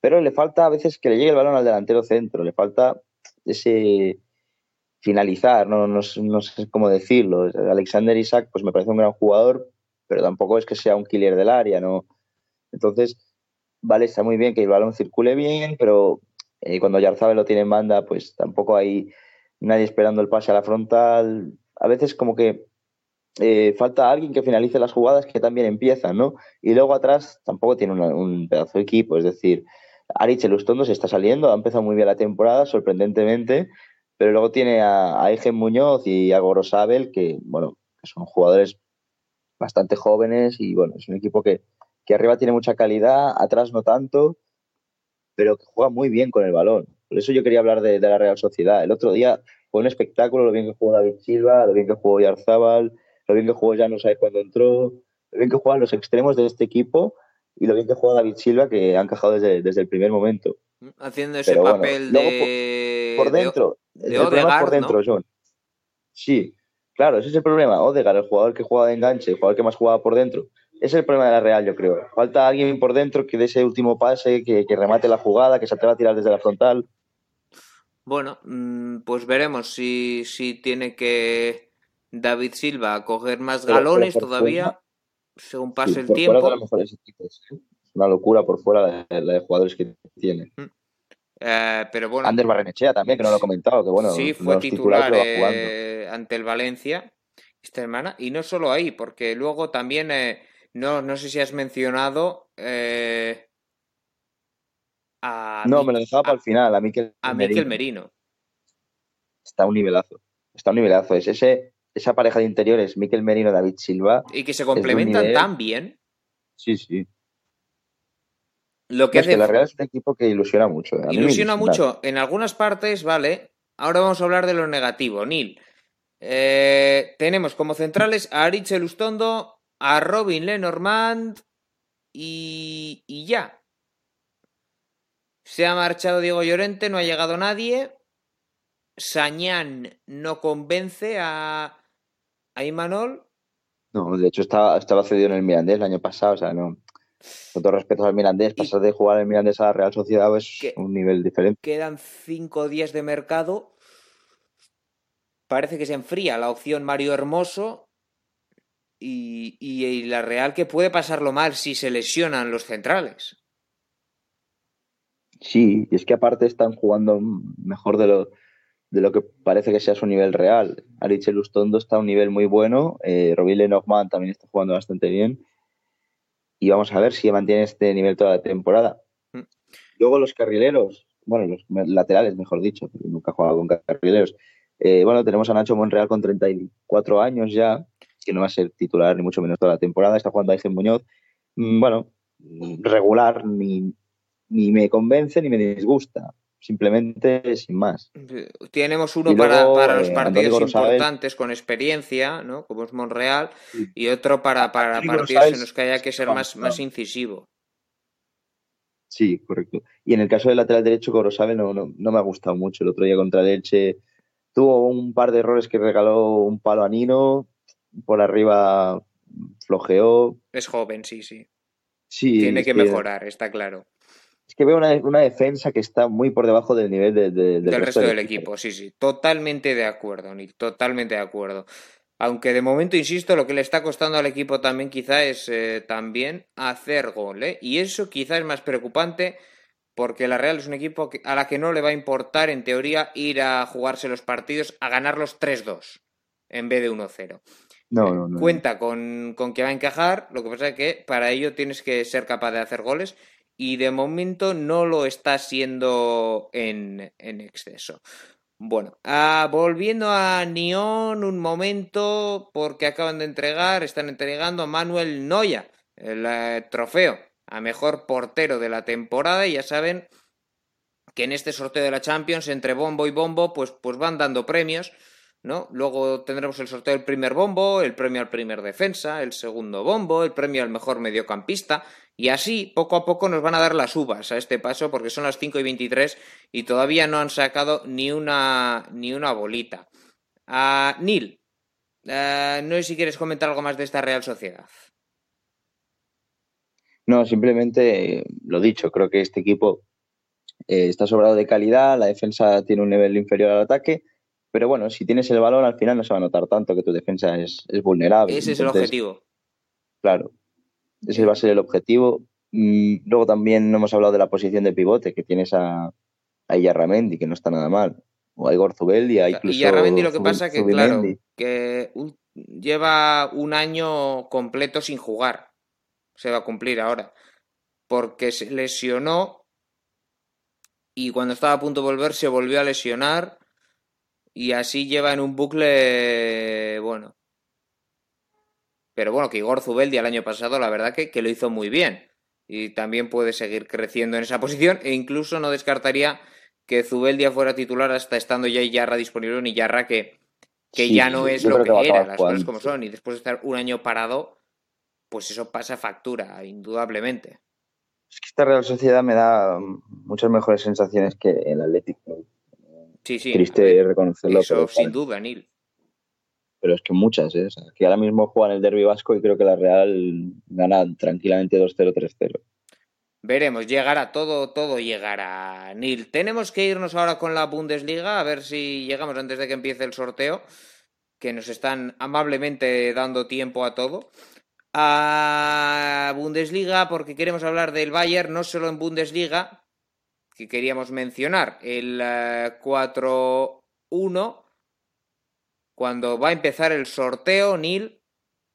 pero le falta a veces que le llegue el balón al delantero centro, le falta ese finalizar, no, no, no sé cómo decirlo. Alexander Isaac, pues me parece un gran jugador, pero tampoco es que sea un killer del área, ¿no? Entonces, vale, está muy bien que el balón circule bien, pero eh, cuando Yarzabel lo tiene en banda, pues tampoco hay nadie esperando el pase a la frontal. A veces como que eh, falta alguien que finalice las jugadas que también empiezan, ¿no? Y luego atrás tampoco tiene un pedazo de equipo, es decir, Aritz Elustondo se está saliendo, ha empezado muy bien la temporada, sorprendentemente, pero luego tiene a, a Eigen Muñoz y a Gorosabel, que, bueno, son jugadores bastante jóvenes y, bueno, es un equipo que, que arriba tiene mucha calidad, atrás no tanto, pero que juega muy bien con el balón. Por eso yo quería hablar de, de la Real Sociedad. El otro día fue un espectáculo, lo bien que jugó David Silva, lo bien que jugó Yarzábal, lo bien que jugó ya no sabe cuándo entró, lo bien que juegan los extremos de este equipo y lo bien que juega David Silva, que ha encajado desde, desde el primer momento. Haciendo ese Pero bueno, papel luego de. Por de- dentro, de el problema es Odegaard, por dentro, ¿no? John. Sí, claro, ese es el problema. Odegaard, el jugador que juega de enganche, el jugador que más jugaba por dentro. Es el problema de la Real, yo creo. Falta alguien por dentro que dé ese último pase, que, que remate la jugada, que se atreva a tirar desde la frontal. Bueno, mm, pues veremos si, si tiene que David Silva coger más galones todavía, fuera- según pase Sí, el tiempo. ¿eh? Es una locura por fuera la, la de jugadores que tiene. Eh, pero bueno, Ander Barrenechea también, que no lo he comentado, que bueno, sí, fue titular eh, ante el Valencia esta semana. Y no solo ahí, porque luego también, eh, no, no sé si has mencionado eh, a, No, me lo dejaba para el final, a Miquel a Merino. Miquel Merino. Está a un nivelazo. Está a un nivelazo. Es ese, esa pareja de interiores, Miquel Merino, David Silva. Y que se complementan tan bien. Sí, sí. Lo que Es que hace la Real es un equipo que ilusiona mucho. ¿eh? A Ilusiona mucho en algunas partes, vale, ahora vamos a hablar de lo negativo, Neil. Eh, tenemos como centrales a Aritz Lustondo, a Robin Lenormand y, y ya. Se ha marchado Diego Llorente, no ha llegado nadie. Sañán no convence a, a Imanol. No, de hecho estaba, estaba cedido en el Mirandés el año pasado, o sea, no. Con todo respeto al Mirandés, pasar de jugar el Mirandés a la Real Sociedad es un nivel diferente. Quedan cinco días de mercado. Parece que se enfría la opción Mario Hermoso. Y, y, y la Real que puede pasarlo mal si se lesionan los centrales. Sí, y es que aparte están jugando mejor de lo, de lo que parece que sea su nivel real. Ariche Lustondo está a un nivel muy bueno, eh, Robin Lenormand también está jugando bastante bien y vamos a ver si mantiene este nivel toda la temporada. Mm. Luego los carrileros, bueno, los laterales, mejor dicho, porque nunca he jugado con carrileros. Eh, bueno, tenemos a Nacho Monreal con 34 años ya, que no va a ser titular ni mucho menos toda la temporada. Está jugando Aigen Muñoz. Mm, bueno, regular, ni, ni me convence ni me disgusta. Simplemente sin más. Tenemos uno para, para, los eh, partidos importantes con experiencia, ¿no? como es Monreal, sí. y otro para, para partidos en los que haya que ser más, más incisivo. Sí, correcto. Y en el caso del lateral derecho, Corosave no, no, no me ha gustado mucho. El otro día contra el Elche tuvo un par de errores que regaló un palo a Nino, por arriba flojeó. Es joven, sí, sí. Sí. Tiene que, que mejorar, está claro es que veo una, una, defensa que está muy por debajo del nivel de, de, del, del, resto, del, equipo. equipo. Sí, sí, totalmente de acuerdo, Nick, totalmente de acuerdo. Aunque de momento, insisto, lo que le está costando al equipo también quizá es eh, también hacer gol. ¿eh? Y eso quizá es más preocupante porque la Real es un equipo a la que no le va a importar, en teoría, ir a jugarse los partidos a ganarlos 3-2 en vez de 1-0. No, no, no. Cuenta con, con, que va a encajar, lo que pasa es que para ello tienes que ser capaz de hacer goles y de momento no lo está siendo en, en exceso. Bueno, ah, volviendo a Nyon un momento, porque acaban de entregar, están entregando a Manuel Noya el eh, trofeo a mejor portero de la temporada y ya saben que en este sorteo de la Champions entre bombo y bombo pues, pues van dando premios, ¿no? Luego tendremos el sorteo del primer bombo, el premio al primer defensa, el segundo bombo, el premio al mejor mediocampista y así, poco a poco, nos van a dar las uvas a este paso, porque son las 5 y 23 y todavía no han sacado ni una, ni una bolita. Uh, Neil, uh, no sé si quieres comentar algo más de esta Real Sociedad. No, simplemente lo dicho, creo que este equipo eh, está sobrado de calidad, la defensa tiene un nivel inferior al ataque, pero bueno, si tienes el balón al final no se va a notar tanto que tu defensa es, es vulnerable. Ese Entonces, es el objetivo. Claro, ese va a ser el objetivo. Y luego también no hemos hablado de la posición de pivote, que tienes a, a Iyarramendi, que no está nada mal. O a Igor Zubeldia, incluso... Iyarramendi lo que pasa que, claro, que lleva un año completo sin jugar. Se va a cumplir ahora. Porque se lesionó y cuando estaba a punto de volver se volvió a lesionar y así lleva en un bucle, bueno, pero bueno, que Igor Zubeldi el año pasado, la verdad que, que lo hizo muy bien. Y también puede seguir creciendo en esa posición. E incluso no descartaría que Zubeldia fuera titular hasta estando ya Yarra disponible, ni Yarra que, que sí, ya no es lo que, que era, las cosas como son. Y después de estar un año parado, pues eso pasa factura, indudablemente. Es que esta Real Sociedad me da muchas mejores sensaciones que el Atlético. Sí, sí. Triste reconocerlo. Eso sin duda, Nil pero es que muchas, ¿eh? O sea, que ahora mismo juegan el derby vasco y creo que la Real gana tranquilamente 2-0, 3-0. Veremos, llegará, todo, todo llegará. Nil, tenemos que irnos ahora con la Bundesliga, a ver si llegamos antes de que empiece el sorteo, que nos están amablemente dando tiempo a todo. A Bundesliga, porque queremos hablar del Bayern, no solo en Bundesliga, que queríamos mencionar, el 4-1 eh, cuando va a empezar el sorteo, Neil,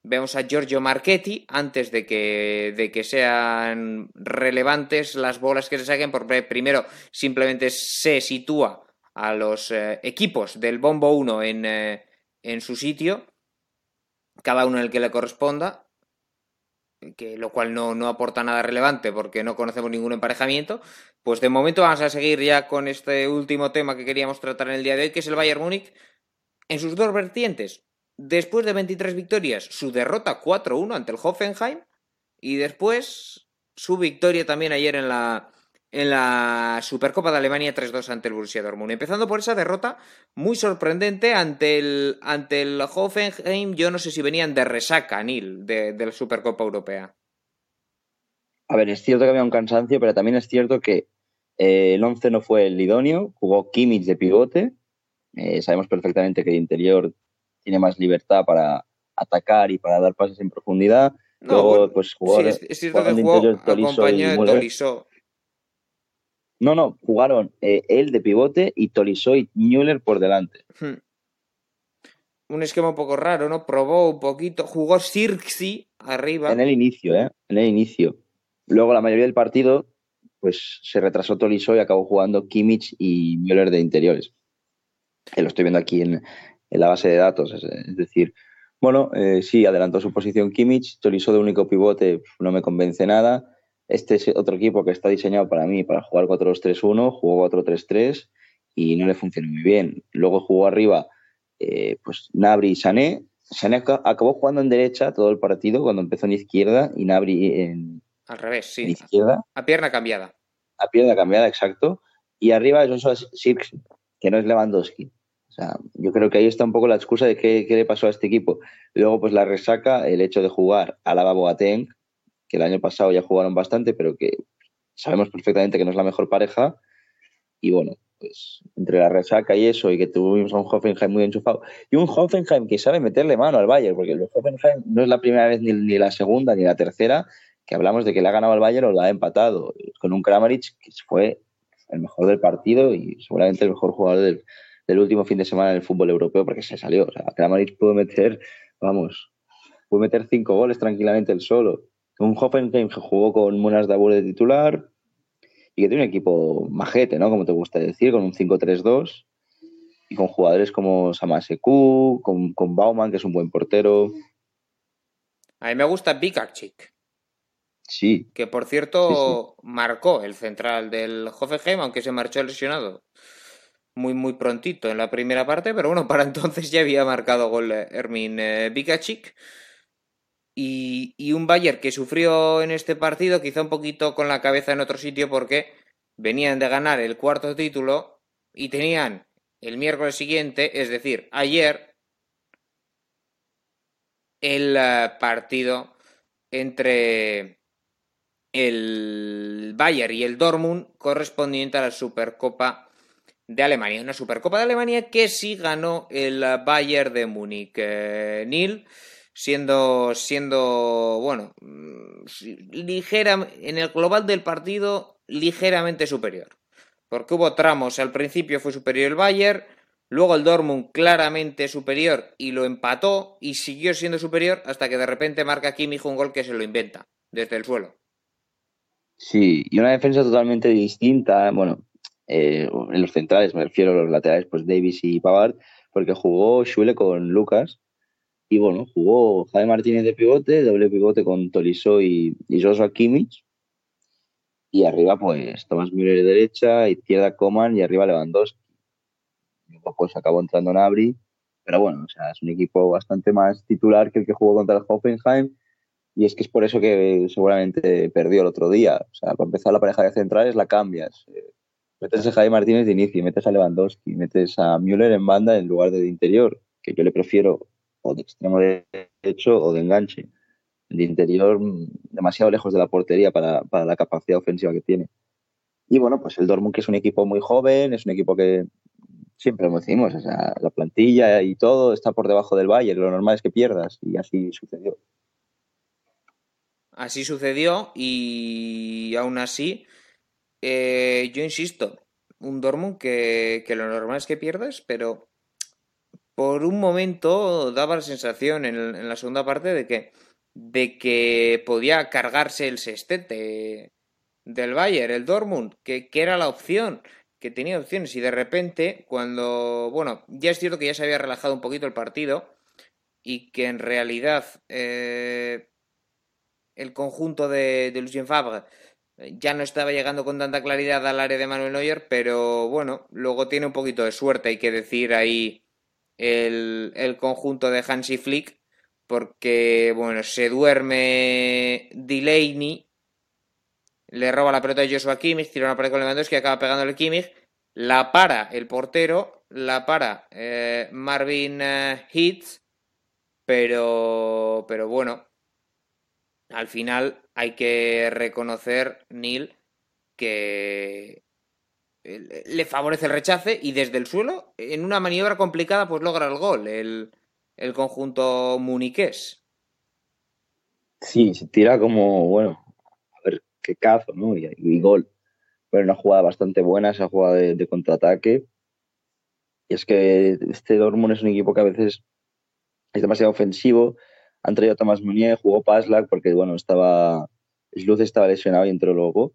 vemos a Giorgio Marchetti antes de que, de que sean relevantes las bolas que se saquen, porque primero simplemente se sitúa a los eh, equipos del Bombo 1 en, eh, en su sitio, cada uno en el que le corresponda, que lo cual no, no aporta nada relevante porque no conocemos ningún emparejamiento, pues de momento vamos a seguir ya con este último tema que queríamos tratar en el día de hoy, que es el Bayern Múnich en sus dos vertientes. Después de 23 victorias, su derrota 4-1 ante el Hoffenheim y después su victoria también ayer en la, en la Supercopa de Alemania 3-2 ante el Borussia Dortmund. Empezando por esa derrota muy sorprendente ante el, ante el Hoffenheim. Yo no sé si venían de resaca, Nil, de, de la Supercopa Europea. A ver, es cierto que había un cansancio, pero también es cierto que eh, el 11 no fue el idóneo. Jugó Kimmich de pivote. Eh, sabemos perfectamente que el interior tiene más libertad para atacar y para dar pases en profundidad. No, Luego, bueno, pues jugó sí, es, es cierto que jugó acompañado de. Tolisso. No, no, jugaron eh, él de pivote y Tolisso y Müller por delante. Hmm. Un esquema un poco raro, ¿no? Probó un poquito, jugó Sirksi arriba. En el inicio, ¿eh? En el inicio. Luego la mayoría del partido, pues se retrasó Tolisso y acabó jugando Kimmich y Müller de interiores. Que lo estoy viendo aquí en, la base de datos. Es, decir, bueno, eh, sí, adelantó su posición Kimmich, Tolisso de único pivote pf, no me convence nada. Este es otro equipo que está diseñado para mí para jugar 4-2-3-1, jugó 4-3-3 y no le funcionó muy bien. Luego jugó arriba eh, pues Nabri y Sané. Sané ac- acabó jugando en derecha todo el partido cuando empezó en izquierda y Nabri en, Al revés, sí. izquierda, A pierna cambiada. a pierna cambiada, exacto. Y arriba es Joshua Sirks, que no es Lewandowski. O sea, yo creo que ahí está un poco la excusa de qué, qué le pasó a este equipo. Luego, pues la resaca, el hecho de jugar a la Boateng, que el año pasado ya jugaron bastante, pero que sabemos perfectamente que no es la mejor pareja. Y bueno, pues entre la resaca y eso, y que tuvimos a un Hoffenheim muy enchufado, y un Hoffenheim que sabe meterle mano al Bayern, porque el Hoffenheim no es la primera vez, ni, ni la segunda, ni la tercera, que hablamos de que le ha ganado al Bayern o la ha empatado, con un Kramaric que fue el mejor del partido y seguramente el mejor jugador del, del último fin de semana en el fútbol europeo, porque se salió. O sea, Kramaric pudo meter, vamos, pudo meter cinco goles tranquilamente él solo. Un Hoffenheim que jugó con Munas Dabur de titular y que tiene un equipo majete, ¿no? Como te gusta decir, con un 5-3-2 y con jugadores como Samaseku, con, con Bauman, que es un buen portero. A mí me gusta Bikakchik, Sí, que por cierto marcó el central del Hoffenheim, aunque se marchó lesionado muy muy prontito en la primera parte, pero bueno, para entonces ya había marcado gol eh, Ermin eh, Bikachik. Y, y un Bayern que sufrió en este partido, quizá un poquito con la cabeza en otro sitio, porque venían de ganar el cuarto título y tenían el miércoles siguiente, es decir, ayer, el eh, partido entre el Bayern y el Dortmund correspondiente a la Supercopa de Alemania. Una Supercopa de Alemania que sí ganó el Bayern de Múnich. Eh, Nil, siendo, siendo, bueno, mm, en el global del partido, ligeramente superior. Porque hubo tramos, al principio fue superior el Bayern, luego el Dortmund claramente superior y lo empató y siguió siendo superior hasta que de repente marca Kimmich un gol que se lo inventa desde el suelo. Sí, y una defensa totalmente distinta. Bueno, eh, en los centrales, me refiero a los laterales, pues Davis y Pavard, porque jugó Schule con Lucas. Y bueno, jugó Jaime Martínez de pivote, doble pivote con Tolisso y, y Joshua Kimmich. Y arriba, pues Tomás Müller de derecha, izquierda Coman y arriba Lewandowski. Luego, pues acabó entrando Nabri. Pero bueno, o sea, es un equipo bastante más titular que el que jugó contra el Hoffenheim. Y es que es por eso que seguramente perdió el otro día. O sea, para empezar la pareja de centrales la cambias. Eh, metes a Jaime Martínez de inicio, metes a Lewandowski, metes a Müller en banda en lugar de de interior, que yo le prefiero o de extremo derecho o de enganche. De interior mm, demasiado lejos de la portería para, para la capacidad ofensiva que tiene. Y bueno, pues el Dortmund que es un equipo muy joven, es un equipo que siempre lo decimos, o sea, la plantilla y todo está por debajo del Bayern, lo normal es que pierdas y así sucedió. Así sucedió y aún así, eh, yo insisto, un Dortmund que, que, lo normal es que pierdas, pero por un momento daba la sensación en, la segunda parte de que, de que podía cargarse el sextete del Bayern, el Dortmund, que, que era la opción, que tenía opciones. Y de repente cuando, bueno, ya es cierto que ya se había relajado un poquito el partido y que en realidad... Eh, el conjunto de, de Lucien Favre ya no estaba llegando con tanta claridad al área de Manuel Neuer, pero bueno, luego tiene un poquito de suerte, hay que decir ahí el, el conjunto de Hansi Flick, porque bueno, se duerme Delaney, le roba la pelota a Joshua Kimmich, tira una pared con Lewandowski, acaba pegándole Kimmich, la para el portero, la para eh, Marvin eh, pero, pero bueno, al final hay que reconocer, Neil, que le favorece el rechace y desde el suelo, en una maniobra complicada, pues logra el gol, el, el conjunto muniqués. Sí, se tira como, bueno, a ver qué cazo, ¿no? Y, gol. Pero una jugada bastante buena, esa jugada de, contraataque. Y es que este Dortmund es un equipo que a veces es demasiado ofensivo. Han traído a Tomás Munier, jugó Paslak porque, bueno, estaba. Sluz estaba lesionado y entró luego.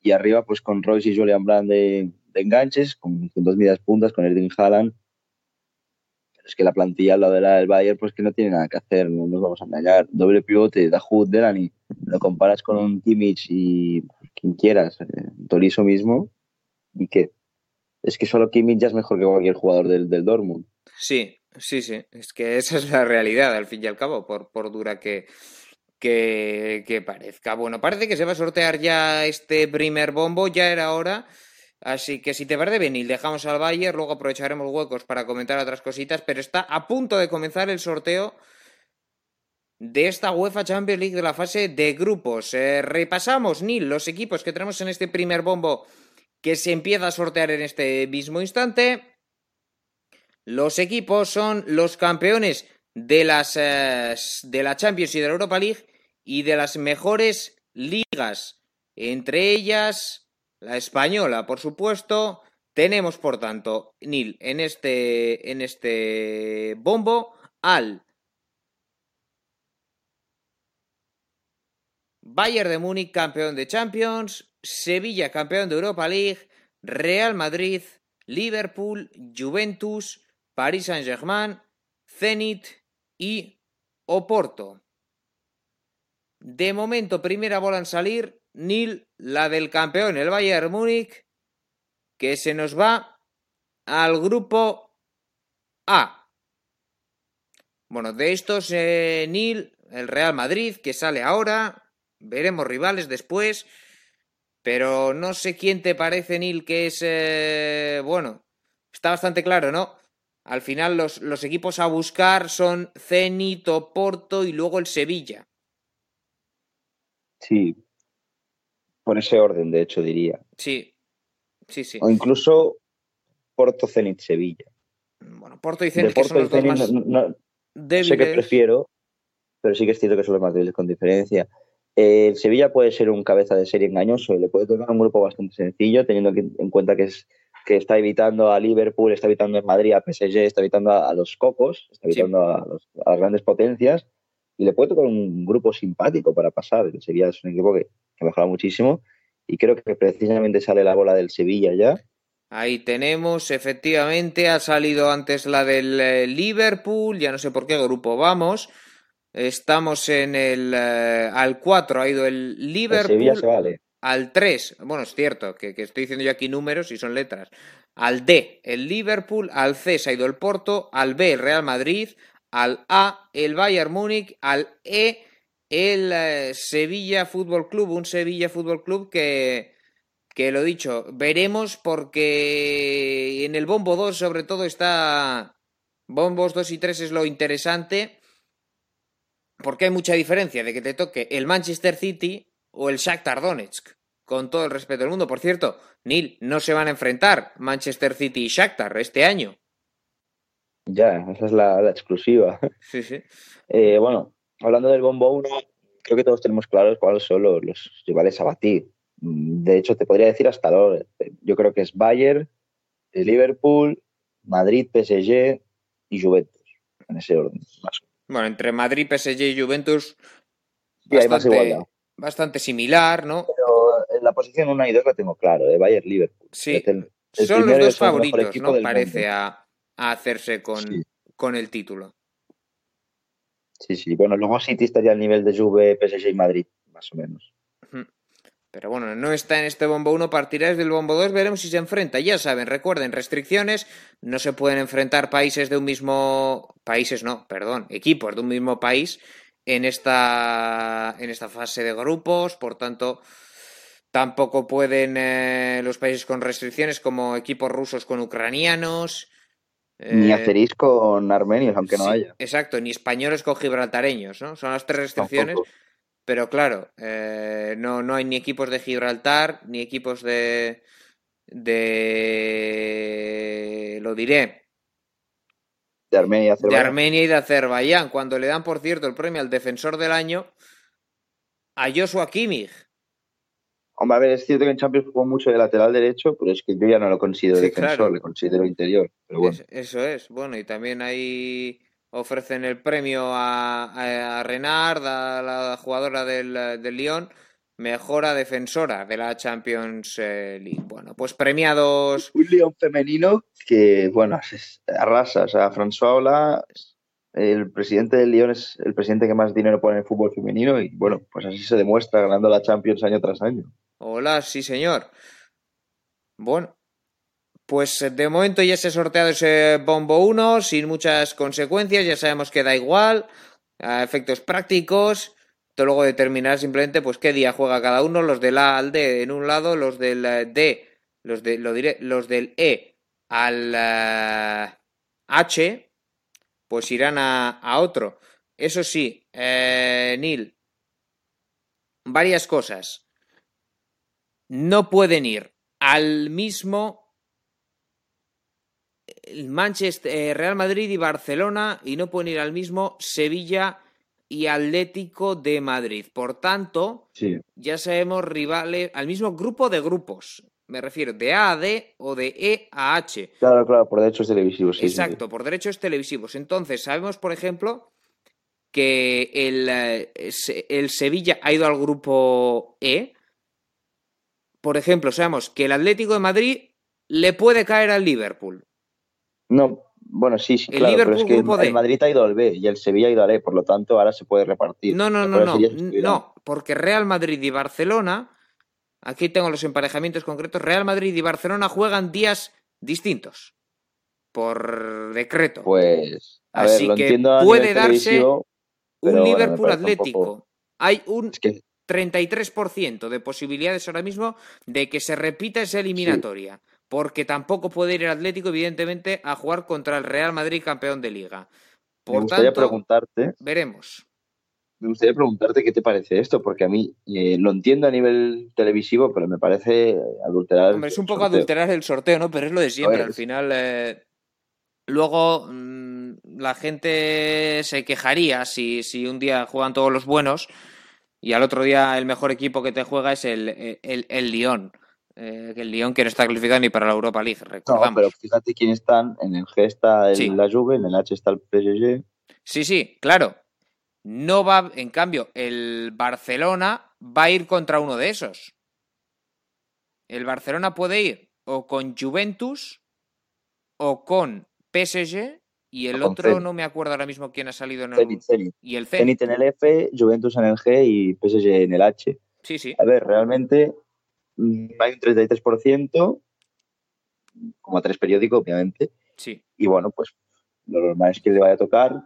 Y arriba, pues con Royce y Julian Brand de, enganches, con, dos medias puntas, con Erding Haaland. Es que la plantilla al lado de la del Bayern, pues que no tiene nada que hacer, no nos vamos a engañar. Doble pivote, Dahoud, Delany, lo comparas con un Kimmich y quien quieras, eh, mismo, y que es que solo Kimmich ya es mejor que cualquier jugador del, del Dortmund. Sí, sí, sí, es que esa es la realidad, al fin y al cabo, por, por dura que, que, parezca. Bueno, parece que se va a sortear ya este primer bombo, ya era hora. Así que si te parece bien, dejamos al Bayern, luego aprovecharemos huecos para comentar otras cositas, pero está a punto de comenzar el sorteo de esta UEFA Champions League de la fase de grupos. Eh, repasamos, Nil, los equipos que tenemos en este primer bombo que se empieza a sortear en este mismo instante. Los equipos son los campeones de las eh, de la Champions y de la Europa League y de las mejores ligas, entre ellas la española, por supuesto. Tenemos, por tanto, Nil, en este, en este bombo al Bayern de Múnich, campeón de Champions, Sevilla, campeón de Europa League, Real Madrid, Liverpool, Juventus, Paris Saint-Germain, Zenit y Oporto. De momento, primera bola en salir, Nil, la del campeón, el Bayern Múnich, que se nos va al grupo A. Bueno, de estos, eh, Nil, el Real Madrid, que sale ahora, veremos rivales después, pero no sé quién te parece, Nil, que es, eh, bueno, está bastante claro, ¿no? Al final los, los equipos a buscar son Zenit, Porto y luego el Sevilla. Sí, por ese orden, de hecho, diría. Sí, sí, sí. O incluso Porto, Zenit, Sevilla. Bueno, Porto y Zenit, que son los dos más no, Sé que prefiero, pero sí que es cierto que son los más débiles con diferencia. el Sevilla puede ser un cabeza de serie engañoso y le puede tocar un grupo bastante sencillo, teniendo en cuenta que es que está evitando a Liverpool, está evitando a Madrid, a PSG, está evitando a, los cocos, está evitando a, las grandes potencias y le puede tocar un grupo simpático para pasar. El Sevilla es un equipo que, ha mejorado muchísimo y creo que precisamente sale la bola del Sevilla ya. Ahí tenemos, efectivamente, ha salido antes la del eh, Liverpool, ya no sé por qué grupo vamos. Estamos en el eh, al 4 ha ido el Liverpool. El Sevilla se vale al 3, bueno, es cierto que, estoy diciendo yo aquí números y son letras, al D el Liverpool, al C se ha ido el Porto, al B el Real Madrid, al A el Bayern Múnich, al E el eh, Sevilla Fútbol Club, un Sevilla Fútbol Club que, que lo dicho, veremos porque en el bombo 2 sobre todo está bombos 2 y 3 es lo interesante porque hay mucha diferencia de que te toque el Manchester City o el Shakhtar Donetsk. Con todo el respeto del mundo. Por cierto, Neil, no se van a enfrentar Manchester City y Shakhtar este año. Ya, esa es la, exclusiva. Sí, sí. Eh, bueno, hablando del Bombo 1, creo que todos tenemos claros cuáles son los, rivales a batir. De hecho, te podría decir hasta ahora. Yo creo que es Bayern, Liverpool, Madrid, PSG y Juventus. En ese orden. Bueno, entre Madrid, PSG y Juventus. hay más igualdad bastante similar, ¿no? Pero en la posición 1 y 2 la tengo claro, de Bayern Liverpool. Sí, son los dos favoritos, ¿no? Parece a, hacerse con, con, el título. Sí, sí. Bueno, luego City estaría al nivel de Juve, PSG y Madrid, más o menos. Pero bueno, no está en este bombo 1, partirá desde el bombo 2, veremos si se enfrenta. Ya saben, recuerden, restricciones, no se pueden enfrentar países de un mismo... Países no, perdón, equipos de un mismo país en esta, en esta fase de grupos, por tanto, tampoco pueden eh, los países con restricciones como equipos rusos con ucranianos. Ni eh, acerís con armenios, aunque no haya. Exacto, ni españoles con gibraltareños, ¿no? Son las tres restricciones. Pero claro, eh, no, no hay ni equipos de Gibraltar, ni equipos de. de. lo diré. De Armenia, de Armenia y de Azerbaiyán, cuando le dan, por cierto, el premio al defensor del año a Joshua Kimmich. Hombre, a ver, es cierto que en Champions jugó mucho de lateral derecho, pero es que yo ya no lo considero defensor, le considero interior. eso es, bueno, y también hay ofrecen el premio a, Renard, a la jugadora del, del Lyon, mejora defensora de la Champions eh, League. Bueno, pues premiados. Un Lyon femenino que, bueno, arrasa. O sea, François Ola, el presidente del Lyon es el presidente que más dinero pone en el fútbol femenino y, bueno, pues así se demuestra ganando la Champions año tras año. Hola, sí, señor. Bueno, pues eh, de momento ya se ha sorteado ese bombo 1 sin muchas consecuencias, ya sabemos que da igual, a efectos prácticos, luego determinar simplemente pues qué día juega cada uno, los del A al D en un lado, los del eh, D, los de, lo diré, los del E al eh, H, pues irán a, otro. Eso sí, eh, Neil, varias cosas. No pueden ir al mismo Manchester, Real Madrid y Barcelona y no pueden ir al mismo Sevilla y Atlético de Madrid. Por tanto, ya sabemos rivales al mismo grupo de grupos. Me refiero de A a D o de E a H. Claro, claro, por derechos televisivos. Exacto, por derechos televisivos. Entonces, sabemos, por ejemplo, que el, eh, el Sevilla ha ido al grupo E. Por ejemplo, sabemos que el Atlético de Madrid le puede caer al Liverpool. No, bueno, sí, sí, claro, pero es que el, Madrid ha ido al B y el Sevilla ha ido al E, por lo tanto ahora se puede repartir. No, no, no, no, no, porque Real Madrid y Barcelona, aquí tengo los emparejamientos concretos, Real Madrid y Barcelona juegan días distintos, por decreto. Pues, a Así ver, lo que entiendo puede darse un Liverpool Atlético. Hay un 33% de posibilidades ahora mismo de que se repita esa eliminatoria porque tampoco puede ir el Atlético, evidentemente, a jugar contra el Real Madrid campeón de liga. Por me gustaría preguntarte. Veremos. Me gustaría preguntarte qué te parece esto, porque a mí eh, lo entiendo a nivel televisivo, pero me parece adulterar. Hombre, es un poco adulterar el sorteo, ¿no? Pero es lo de siempre. Al final, eh, luego mm, la gente se quejaría si, si un día juegan todos los buenos y al otro día el mejor equipo que te juega es el, el, el Lyon. Eh, que el Lyon que no está clasificado ni para la Europa League, recordamos. No, pero fíjate quién están, en el G está el, la Juve, en el H está el PSG. Sí, sí, claro. No va, en cambio, el Barcelona va a ir contra uno de esos. El Barcelona puede ir o con Juventus o con PSG y el otro no me acuerdo ahora mismo quién ha salido en el Zenit, y el Zenit en el F, Juventus en el G y PSG en el H. Sí, sí. A ver, realmente hay un 33%, como a tres periódicos, obviamente. Sí. Y bueno, pues lo normal es que le vaya a tocar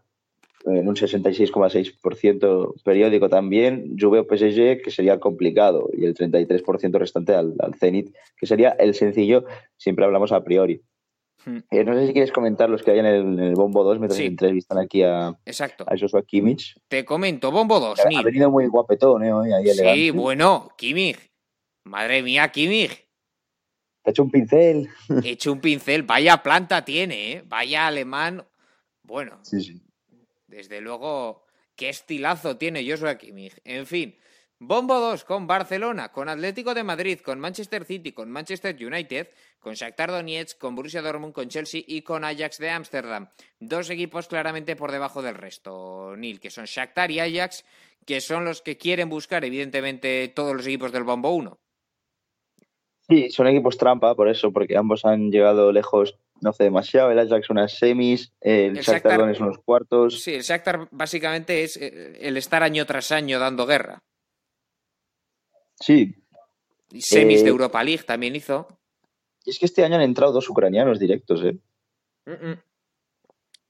en un 66,6% periódico también, Juve o PSG, que sería complicado, y el 33% restante al, al Zenit, que sería el sencillo, siempre hablamos a priori. Hmm. Eh, no sé si quieres comentar los que hay en el, Bombo 2 mientras entrevistan aquí a, Exacto. a Joshua Kimmich. Te comento, Bombo 2. Ha, venido muy guapetón, ¿eh? Hoy, sí, bueno, Kimmich Madre mía, Kimmich. Te hecho un pincel. He hecho un pincel. Vaya planta tiene, ¿eh? Vaya alemán. Bueno. Sí, sí. Desde luego, qué estilazo tiene Joshua Kimmich. En fin. Bombo 2 con Barcelona, con Atlético de Madrid, con Manchester City, con Manchester United, con Shakhtar Donetsk, con Borussia Dortmund, con Chelsea y con Ajax de Ámsterdam. Dos equipos claramente por debajo del resto, Nil, que son Shakhtar y Ajax, que son los que quieren buscar, evidentemente, todos los equipos del Bombo 1. Sí, son equipos trampa, por eso, porque ambos han llegado lejos no hace demasiado, el Ajax unas semis, el, El Shakhtar Shakhtar- Donetsk unos cuartos. Sí, el Shakhtar básicamente es eh, el estar año tras año dando guerra. Sí, Y semis Eh, de Europa League también hizo. y es que este año han entrado dos ucranianos directos, ¿eh?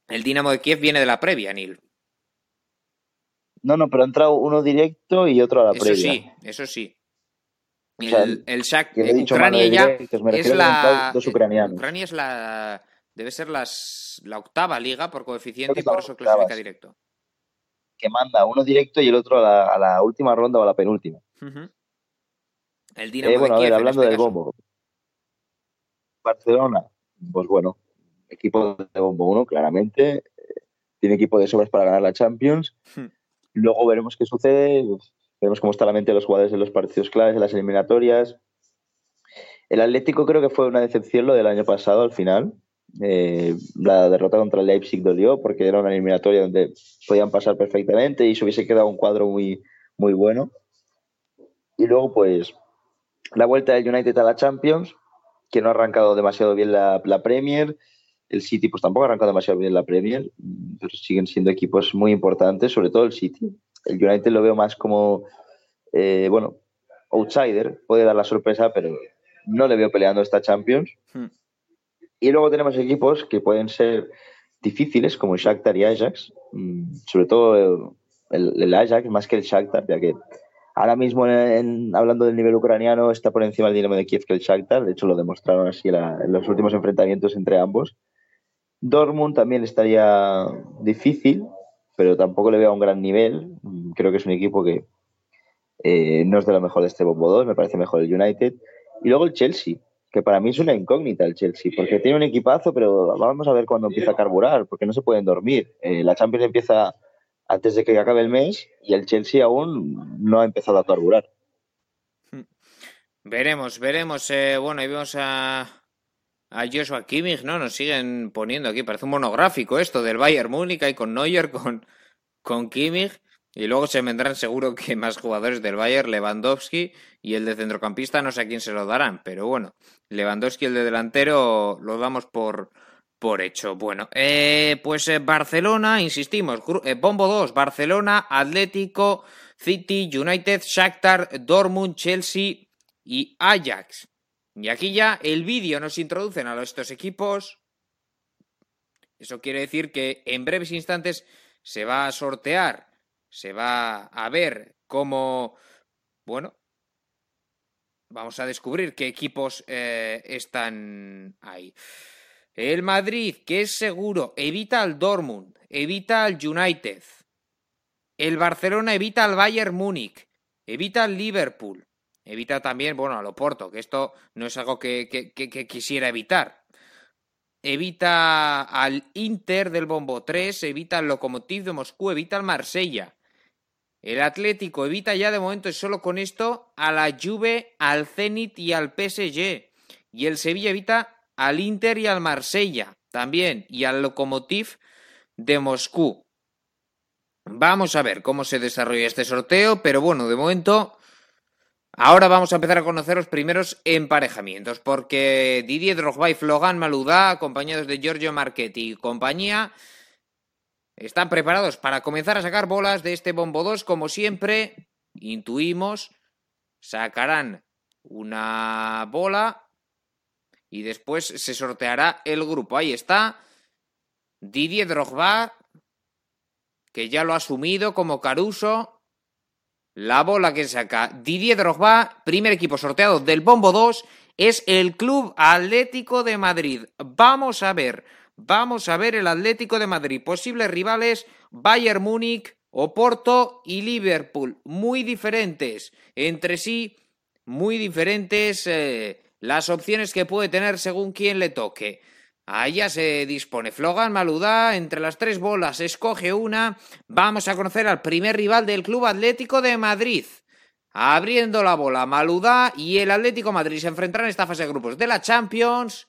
El Dinamo de Kiev viene de la previa, Neil. No, no, pero ha entrado uno directo y otro a la Eso previa. sí, eso sí. O sea, El, he dicho Ucrania ya directos, es la. dos ucranianos. Ucrania es la. Debe ser las, la octava liga por coeficiente y por eso octavas. clasifica directo. Que manda uno directo y el otro a la, a la última ronda o a la penúltima. El Dinamo Eh, bueno, de a ver, hablando este del bombo. Barcelona, pues bueno, equipo de bombo 1, claramente. eh, Tiene equipo de sobras para ganar la Champions. Hmm. Luego veremos qué sucede. Veremos cómo está la mente de los jugadores en los partidos claves, en las eliminatorias. El Atlético creo que fue una decepción lo del año pasado al final. Eh, la derrota contra el Leipzig dolió porque era una eliminatoria donde podían pasar perfectamente y se hubiese quedado un cuadro muy, muy bueno. Y luego, pues, la vuelta del United a la Champions, que no ha arrancado demasiado bien la, la Premier. El City, pues tampoco ha arrancado demasiado bien la Premier, pero siguen siendo equipos muy importantes, sobre todo el City. El United lo veo más como, eh, bueno, outsider, puede dar la sorpresa, pero no le veo peleando esta Champions. Hmm. Y luego tenemos equipos que pueden ser difíciles, como Shakhtar y Ajax, mm, sobre todo el, el Ajax más que el Shakhtar, ya que ahora mismo, en- hablando del nivel ucraniano, está por encima el Dinamo de Kiev que el Shakhtar, de hecho lo demostraron así la- en los últimos enfrentamientos entre ambos. Dortmund también estaría difícil, pero tampoco le veo a un gran nivel. Creo que es un equipo que eh, no es de lo mejor de este Bombo 2, me parece mejor el United. Y luego el Chelsea, que para mí es una incógnita el Chelsea, porque tiene un equipazo, pero vamos a ver cuándo empieza a carburar, porque no se pueden dormir. Eh, la Champions empieza antes de que acabe el mes y el Chelsea aún no ha empezado a carburar. Veremos, veremos. eh, bueno, ahí vemos a, a Joshua Kimmich, ¿no? Nos siguen poniendo aquí, parece un monográfico esto del Bayern Múnich, ahí con Neuer, con, con Kimmich. Y luego se vendrán seguro que más jugadores del Bayern, Lewandowski y el de centrocampista, no sé a quién se lo darán, pero bueno, Lewandowski, el de delantero, lo damos por, por hecho. Bueno, eh, pues eh, Barcelona, insistimos, eh, Bombo 2, Barcelona, Atlético, City, United, Shakhtar, Dortmund, Chelsea y Ajax. Y aquí ya el vídeo nos introducen a estos equipos. Eso quiere decir que en breves instantes se va a sortear, se va a ver cómo, bueno, vamos a descubrir qué equipos eh, están ahí. El Madrid, que es seguro, evita al Dortmund, evita al United. El Barcelona evita al Bayern Múnich, evita al Liverpool, evita también, bueno, al Oporto, que esto no es algo que quisiera evitar. Evita al Inter del Bombo 3, evita al Lokomotiv de Moscú, evita al Marsella. El Atlético evita ya de momento, y solo con esto, a la Juve, al Zenit y al PSG. Y el Sevilla evita al Inter y al Marsella también, y al Lokomotiv de Moscú. Vamos a ver cómo se desarrolla este sorteo, pero bueno, de momento, ahora vamos a empezar a conocer los primeros emparejamientos, porque Didier Drogba y Flogan Maludá, acompañados de Giorgio Marchetti y compañía, están preparados para comenzar a sacar bolas de este bombo 2, como siempre, intuimos, sacarán una bola y después se sorteará el grupo. Ahí está Didier Drogba, que ya lo ha asumido como Caruso. La bola que saca Didier Drogba, primer equipo sorteado del Bombo 2, es el Club Atlético de Madrid. Vamos a ver, vamos a ver el Atlético de Madrid. Posibles rivales, Bayern Múnich, Oporto y Liverpool. Muy diferentes entre sí, muy diferentes eh, las opciones que puede tener según quien le toque. Allá se dispone Flogan Maludá, entre las tres bolas escoge una. Vamos a conocer al primer rival del Club Atlético de Madrid. Abriendo la bola, Maludá y el Atlético de Madrid se enfrentarán en esta fase de grupos de la Champions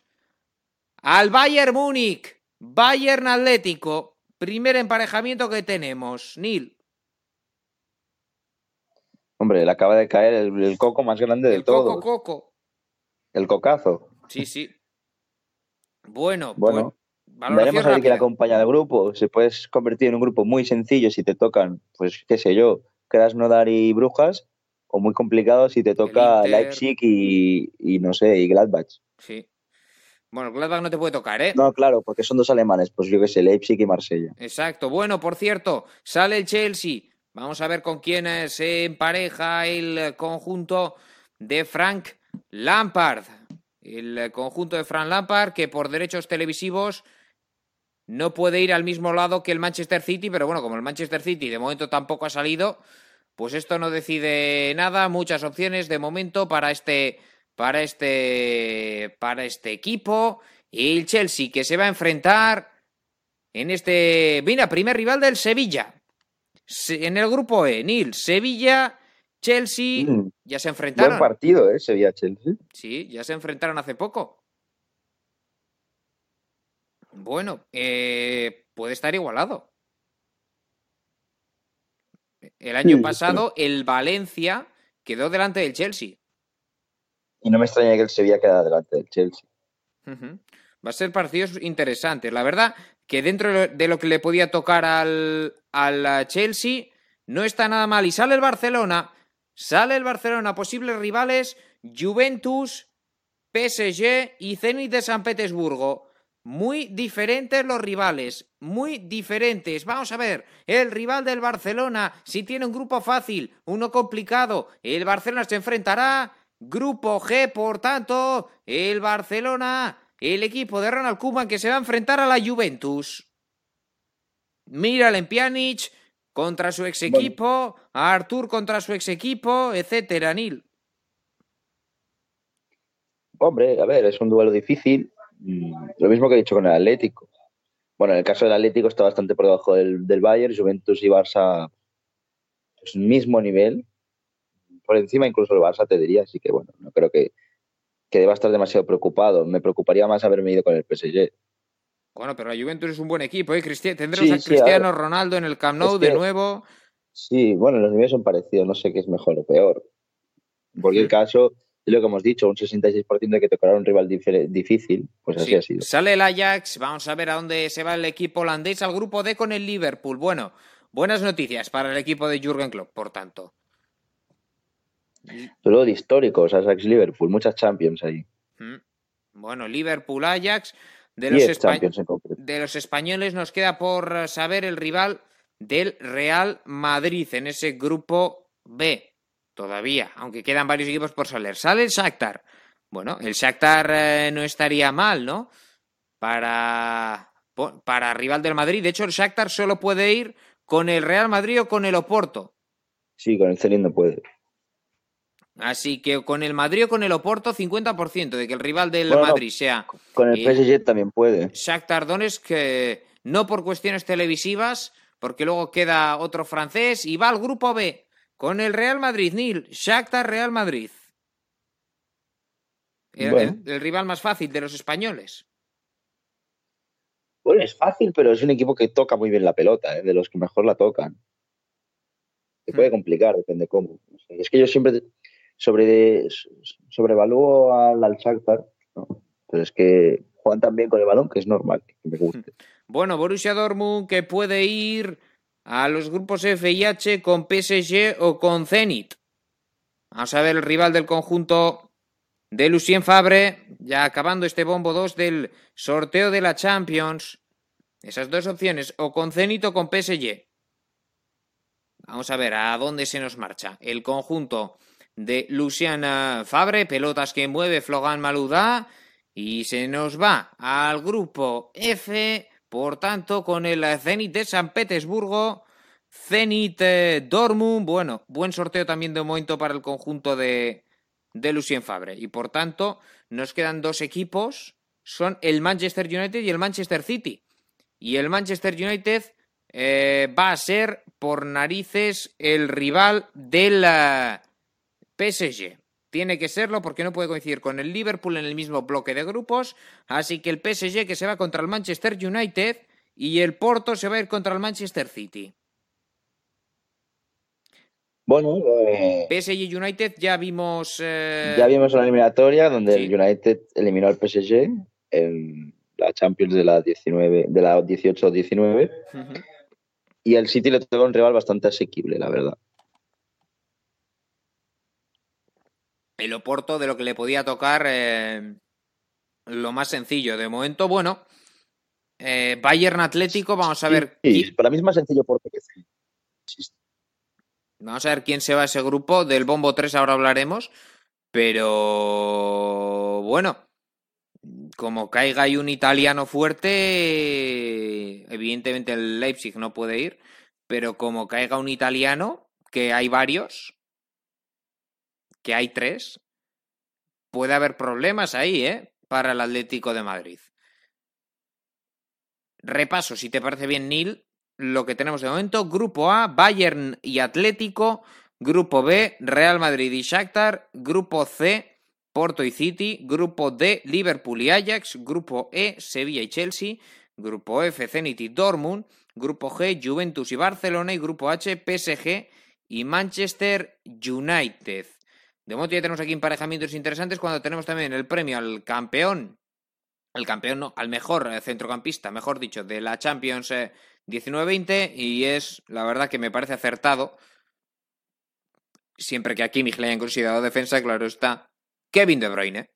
al Bayern Múnich. Bayern Atlético. Primer emparejamiento que tenemos. Nil. Hombre, le acaba de caer el, el coco más grande de El todos. Coco Coco. El cocazo. Sí, sí. Bueno, Bueno, pues, veremos a ver quién acompaña al grupo. Se puedes convertir en un grupo muy sencillo si te tocan, pues qué sé yo, Krasnodar y Brujas, o muy complicado si te toca Inter. Leipzig y, y no sé, y Gladbach. Sí. Bueno, Gladbach no te puede tocar, ¿eh? No, claro, porque son dos alemanes, pues yo qué sé, Leipzig y Marsella. Exacto. Bueno, por cierto, sale el Chelsea. Vamos a ver con quién se empareja el conjunto de Frank Lampard. El conjunto de Frank Lampard que por derechos televisivos no puede ir al mismo lado que el Manchester City, pero bueno, como el Manchester City de momento tampoco ha salido, pues esto no decide nada, muchas opciones de momento para este para este para este equipo y el Chelsea que se va a enfrentar en este, mira, primer rival del Sevilla. Se- En el grupo E, Nil, Sevilla, Chelsea, Mm, ya se Buen enfrentaron. partido, ¿eh? Sevilla-Chelsea. Sí, ya se enfrentaron hace poco. Bueno, eh, puede estar igualado. El año Sí, pasado el Valencia quedó delante del Chelsea. Y no me extraña que el Sevilla queda delante del Chelsea. Va a ser partidos interesantes. La verdad que dentro de lo- que le podía tocar al, al Chelsea no está nada mal. Y sale el Barcelona. Sale el Barcelona. Posibles rivales Juventus, PSG y Zenit de San Petersburgo. Muy diferentes los rivales, muy diferentes. Vamos a ver, el rival del Barcelona, si tiene un grupo fácil, uno complicado, el Barcelona se enfrentará. Grupo G, por tanto, el Barcelona, el equipo de Ronald Koeman que se va a enfrentar a la Juventus. Miralem Pjanic contra su ex equipo, a Artur contra su ex equipo, etcétera, Nil. Hombre, a ver, es un duelo difícil. Mm, Lo mismo que he dicho con el Atlético. Bueno, en el caso del Atlético está bastante por debajo del, del Bayern, Juventus y Barça, pues mismo nivel. Por encima incluso el Barça te diría, así que bueno, no creo que, que deba estar demasiado preocupado. Me preocuparía más haberme ido con el PSG. Bueno, pero la Juventus es un buen equipo, ¿eh? Cristi- Tendremos Sí, a sí, Cristiano a. Ronaldo en el Camp Nou Es de nuevo. Sí, bueno, los niveles son parecidos, no sé qué es mejor o peor. En cualquier caso, es lo que hemos dicho, un 66% de que tocará un rival difícil, pues así Sí, ha sido. Sale el Ajax, vamos a ver a dónde se va el equipo holandés al grupo D con el Liverpool. Bueno, buenas noticias para el equipo de Jürgen Klopp, por tanto. Duelo de históricos, Ajax-Liverpool, muchas Champions ahí. Mm. Bueno, Liverpool, Ajax. De los, 10 espa- Champions en concreto. de los españoles nos queda por saber el rival del Real Madrid en ese grupo B. Todavía, aunque quedan varios equipos por salir. Sale el Shakhtar. Bueno, el Shakhtar eh, no estaría mal, ¿no? Para, para rival del Madrid. De hecho, el Shakhtar solo puede ir con el Real Madrid o con el Oporto. Sí, con el Zenit no puede. Así que con el Madrid o con el Oporto, 50% de que el rival del Bueno. Madrid sea Con el Y- PSG también puede. Shakhtar Donetsk, que no por cuestiones televisivas, porque luego queda otro francés y va al grupo B con el Real Madrid, Nil, Shakhtar Real Madrid. El, Bueno. el- el rival más fácil de los españoles. Bueno, es fácil, pero es un equipo que toca muy bien la pelota, ¿eh? de los que mejor la tocan. Se puede Hmm. complicar, depende cómo. No sé, Es que yo siempre sobre, sobrevalúo al, al Shakhtar, pero es que juegan tan bien con el balón que es normal que me guste. Bueno, Borussia Dortmund que puede ir a los grupos F y H con PSG o con Zenit. A ver el rival del conjunto de Lucien Fabre, ya acabando este bombo 2 del sorteo de la Champions. Esas dos opciones, o con Zenit o con PSG. Vamos a ver a dónde se nos marcha. El conjunto de Lucien eh, Fabre, pelotas que mueve Flogan Malouda. Y se nos va al grupo F, por tanto, con el Zenit de San Petersburgo, Zenit eh, Dortmund. Bueno, buen sorteo también de momento para el conjunto de, de Lucien Fabre. Y por tanto, nos quedan dos equipos: son el Manchester United y el Manchester City. Y el Manchester United eh, va a ser por narices el rival del eh, PSG. Tiene que serlo porque no puede coincidir con el Liverpool en el mismo bloque de grupos. Así que el PSG que se va contra el Manchester United y el Porto se va a ir contra el Manchester City. Bueno, eh, PSG y United ya vimos. eh, ya vimos una eliminatoria donde sí. el United eliminó al PSG en la Champions de la 19, de la 18-19. Y al City le toca un rival bastante asequible, la verdad. El Oporto de lo que le podía tocar eh, lo más sencillo. De momento, bueno, eh, Bayern Atlético, vamos a ver. Sí, para mí es más sencillo porque Vamos a ver quién se va a ese grupo. Del Bombo 3 ahora hablaremos. Pero bueno, como caiga ahí un italiano fuerte, evidentemente el Leipzig no puede ir, pero como caiga un italiano, que hay varios, que hay tres, puede haber problemas ahí, ¿eh? Para el Atlético de Madrid. Repaso, si te parece bien, Neil, lo que tenemos de momento. Grupo A, Bayern y Atlético. Grupo B, Real Madrid y Shakhtar. Grupo C, Porto y City. Grupo D, Liverpool y Ajax. Grupo E, Sevilla y Chelsea. Grupo F, Zenit y Dortmund. Grupo G, Juventus y Barcelona. Y Grupo H, PSG y Manchester United. De momento ya tenemos aquí emparejamientos interesantes cuando tenemos también el premio al campeón, al campeón no, al mejor eh, centrocampista, mejor dicho, de la Champions 19-20 eh, y es la verdad que me parece acertado siempre que aquí le hayan considerado defensa, claro está, Kevin De Bruyne.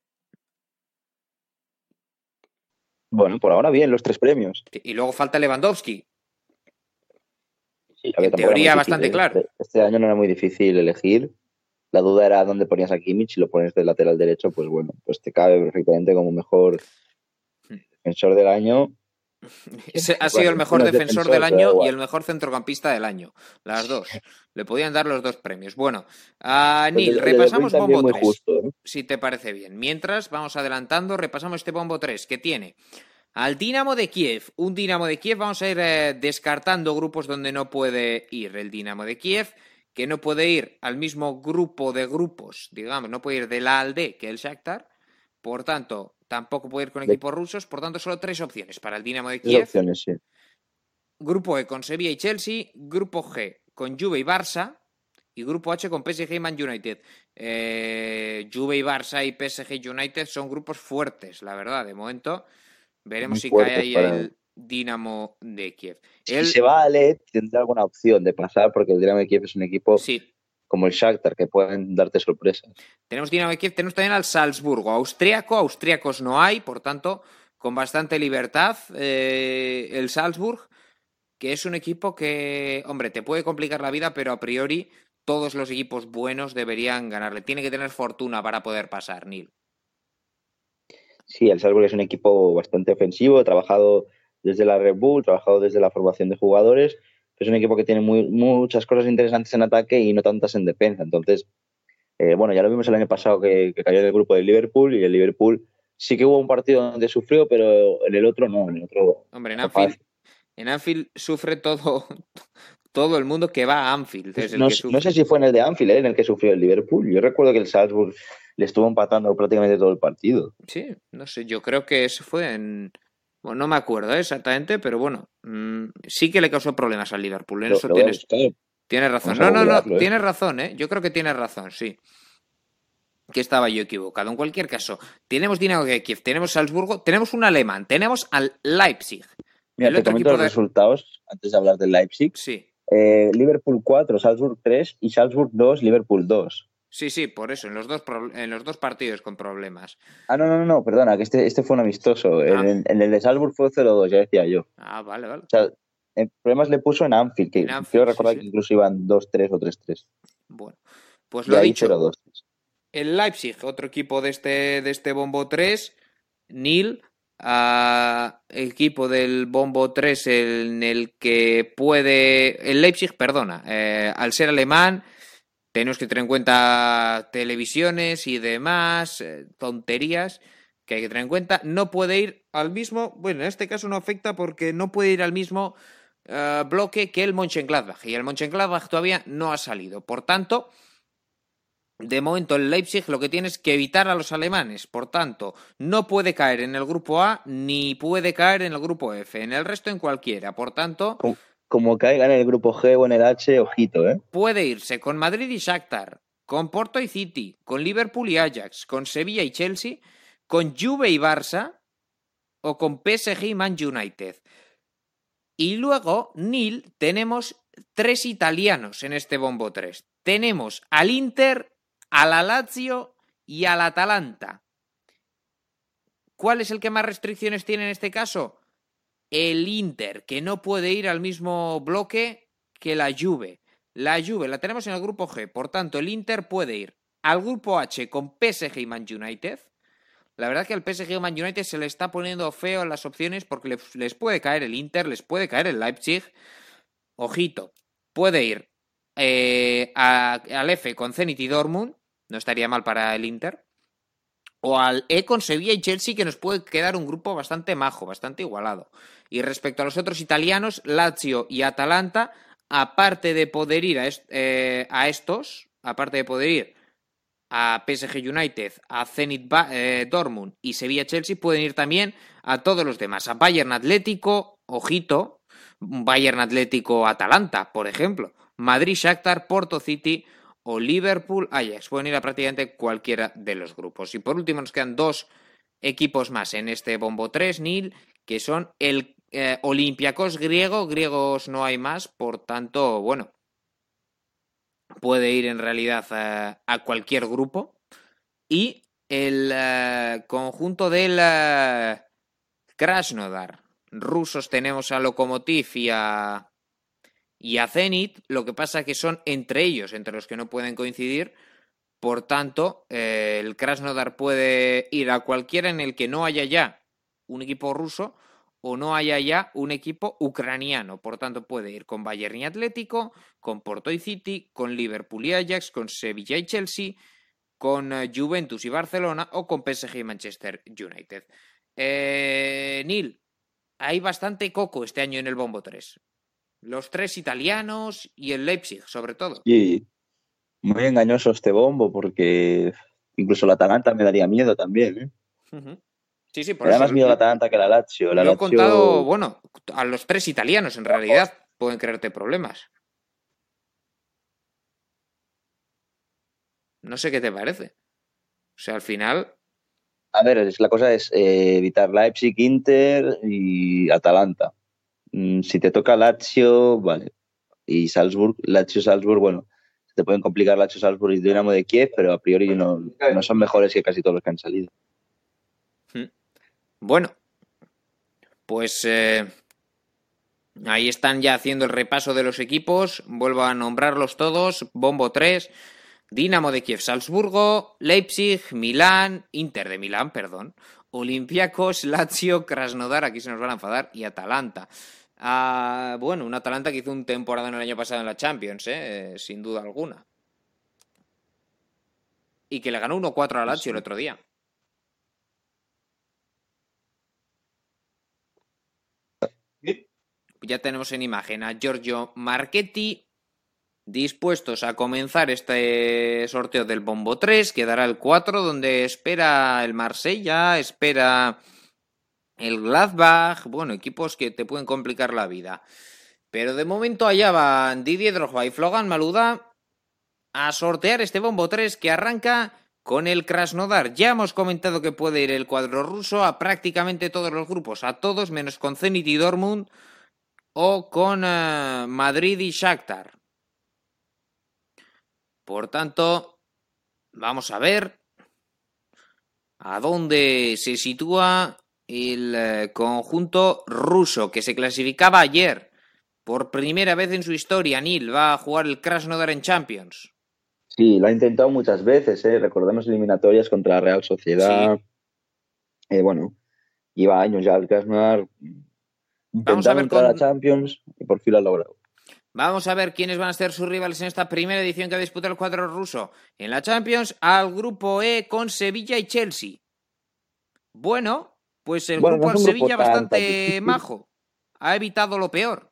Bueno, por ahora bien, los tres premios. Y luego falta Lewandowski. Sí, en teoría bastante ¿eh? claro. Este, este, año no era muy difícil elegir. La duda era dónde ponías a Kimmich. Si lo pones de lateral derecho, pues bueno, pues te cabe perfectamente como mejor defensor del año ha sido el mejor defensor, del año y el mejor centrocampista del año. Las dos. Le podían dar los dos premios. Bueno, a Neil, repasamos Bombo 3. Si te parece bien. Mientras, vamos adelantando, repasamos este Bombo 3 que tiene al Dinamo de Kiev. Un Dinamo de Kiev, vamos a ir eh, descartando grupos donde no puede ir el Dinamo de Kiev, que no puede ir al mismo grupo de grupos, digamos, no puede ir de la ALDE que el Shakhtar. Por tanto, Tampoco puede ir con equipos rusos, por tanto, solo tres opciones para el Dinamo de Kiev. Opciones, sí. Grupo E con Sevilla y Chelsea, Grupo G con Juve y Barça, y Grupo H con PSG y Man United. Eh, Juve y Barça y PSG United son grupos fuertes, la verdad. De momento, veremos si cae ahí el Dinamo de Kiev. Si se va a LED, tendrá alguna opción de pasar, porque el Dinamo de Kiev es un equipo sí como el Shakhtar, que pueden darte sorpresas. Tenemos Dinamo Kiev, tenemos también al Salzburgo, austriaco, austriacos no hay, por tanto, con bastante libertad eh, el Salzburg, que es un equipo que, hombre, te puede complicar la vida, pero a priori todos los equipos buenos deberían ganarle. Tiene que tener fortuna para poder pasar, Neil. Sí, el Salzburg es un equipo bastante ofensivo, trabajado desde la Red Bull, trabajado desde la formación de jugadores es un equipo que tiene muchas cosas interesantes en ataque y no tantas en defensa. Entonces, eh, bueno, ya lo vimos el año pasado que, cayó del grupo del Liverpool y el Liverpool sí que hubo un partido donde sufrió, pero en el otro no, en el otro. Hombre, en Anfield, en Anfield sufre todo, todo el mundo que va a Anfield. no, sé si fue en el de Anfield, ¿eh? en el que sufrió el Liverpool. Yo recuerdo que el Salzburg le estuvo empatando prácticamente todo el partido. Sí, no sé, yo creo que eso fue en, no me acuerdo ¿eh? exactamente, pero bueno, mm, sí que le causó problemas al Liverpool. En eso tienes, tienes, razón. No, no, no, ¿eh? tienes razón, ¿eh? Yo creo que tienes razón, sí. Que estaba yo equivocado. En cualquier caso, tenemos Dinamo de Kiev, tenemos Salzburgo, tenemos un alemán, tenemos al Leipzig. Mira, te comento los resultados antes de hablar del Leipzig. Sí. Eh, Liverpool 4, Salzburg 3 y Salzburg 2, Liverpool 2. Sí, sí, por eso, en los dos, en los dos partidos con problemas. Ah, no, no, no, perdona, que este, este fue un amistoso. En, ah. el de Salzburg fue 0-2, ya decía yo. Ah, vale, vale. O sea, problemas le puso en Anfield, que quiero recordar que incluso iban 2-3 o 3-3. Bueno, pues lo he dicho. 0 -2. El Leipzig, otro equipo de este, de este Bombo 3, Nil, equipo del Bombo 3 en el que puede... El Leipzig, perdona, eh, al ser alemán tenemos que tener en cuenta televisiones y demás, eh, tonterías que hay que tener en cuenta. No puede ir al mismo, bueno, en este caso no afecta porque no puede ir al mismo eh, bloque que el Mönchengladbach y el Mönchengladbach todavía no ha salido. Por tanto, de momento el Leipzig lo que tiene es que evitar a los alemanes. Por tanto, no puede caer en el grupo A ni puede caer en el grupo F. En el resto en cualquiera. Por tanto, como caiga en el grupo G o en el H, ojito, ¿eh? Puede irse con Madrid y Shakhtar, con Porto y City, con Liverpool y Ajax, con Sevilla y Chelsea, con Juve y Barça, o con PSG y Man United. Y luego, Nil, tenemos tres italianos en este bombo 3. Tenemos al Inter, a la Lazio y al Atalanta. ¿Cuál es el que más restricciones tiene en este caso? El Inter, que no puede ir al mismo bloque que la Juve. La Juve la tenemos en el grupo G, por tanto el Inter puede ir al grupo H con PSG y Man United. La verdad que al PSG y Man United se le está poniendo feo en las opciones porque les, puede caer el Inter, les puede caer el Leipzig. Ojito, puede ir eh, al F con Zenit y Dortmund, no estaría mal para el Inter. O al E con Sevilla y Chelsea, que nos puede quedar un grupo bastante majo, bastante igualado. Y respecto a los otros italianos, Lazio y Atalanta, aparte de poder ir a, eh, estos, aparte de poder ir a PSG United, a Zenit eh, Dortmund y Sevilla Chelsea, pueden ir también a todos los demás. A Bayern Atlético, ojito, Bayern Atlético Atalanta, por ejemplo. Madrid Shakhtar, Porto City o Liverpool Ajax. Pueden ir a prácticamente cualquiera de los grupos. Y por último nos quedan dos equipos más en este bombo 3, Nil, que son el eh, Olympiacos griego, griegos no hay más, por tanto, bueno, puede ir en realidad a, cualquier grupo. Y el eh, conjunto del uh, Krasnodar. Rusos tenemos a Lokomotiv y a, y a Zenit. Lo que pasa que son entre ellos, entre los que no pueden coincidir. Por tanto, el Krasnodar puede ir a cualquiera en el que no haya ya un equipo ruso o no haya ya un equipo ucraniano. Por tanto, puede ir con Bayern y Atlético, con Porto y City, con Liverpool y Ajax, con Sevilla y Chelsea, con eh, Juventus y Barcelona o con PSG y Manchester United. Eh, Neil, hay bastante coco este año en el Bombo 3. Los tres italianos y el Leipzig, sobre todo. Sí, muy engañoso este bombo porque incluso la Atalanta me daría miedo también. ¿eh? Sí, sí, por eso. más miedo la Atalanta que la Lazio. lo he contado, bueno, a los tres italianos en realidad pueden crearte problemas. No sé qué te parece. O sea, al final. A ver, la cosa es eh, evitar Leipzig, Inter y Atalanta. Mm, si te toca Lazio, vale. Y Salzburg, Lazio, Salzburg, bueno, te pueden complicar Lazio, Salzburg y Dinamo de Kiev, pero a priori no, no son mejores que casi todos los que han salido. Bueno, pues eh, ahí están ya haciendo el repaso de los equipos. Vuelvo a nombrarlos todos. Bombo 3, Dinamo de Kiev, Salzburgo, Leipzig, Milán, Inter de Milán, perdón, Olympiacos, Lazio, Krasnodar, aquí se nos van a enfadar, y Atalanta. Ah, bueno, un Atalanta que hizo un temporada en el año pasado en la Champions, eh, sin duda alguna. Y que le ganó 1-4 a Lazio el otro día. ya tenemos en imagen a Giorgio Marchetti dispuestos a comenzar este sorteo del Bombo 3, que dará el 4, donde espera el Marsella, espera el Gladbach, bueno, equipos que te pueden complicar la vida. Pero de momento allá van Didier Drogba y Flogan Maluda a sortear este Bombo 3 que arranca con el Krasnodar. Ya hemos comentado que puede ir el cuadro ruso a prácticamente todos los grupos, a todos menos con Zenit y Dortmund o con eh, Madrid y Shakhtar. Por tanto, vamos a ver a dónde se sitúa el eh, conjunto ruso que se clasificaba ayer por primera vez en su historia. Nil va a jugar el Krasnodar en Champions. Sí, lo ha intentado muchas veces. ¿eh? Recordemos eliminatorias contra la Real Sociedad. Eh, bueno, lleva años ya el Krasnodar a ver con... la Champions y por fin lo ha logrado. Vamos a ver quiénes van a ser sus rivales en esta primera edición que ha disputado el cuadro ruso en la Champions al grupo E con Sevilla y Chelsea. Bueno, pues el grupo al Sevilla bastante majo. Ha evitado lo peor.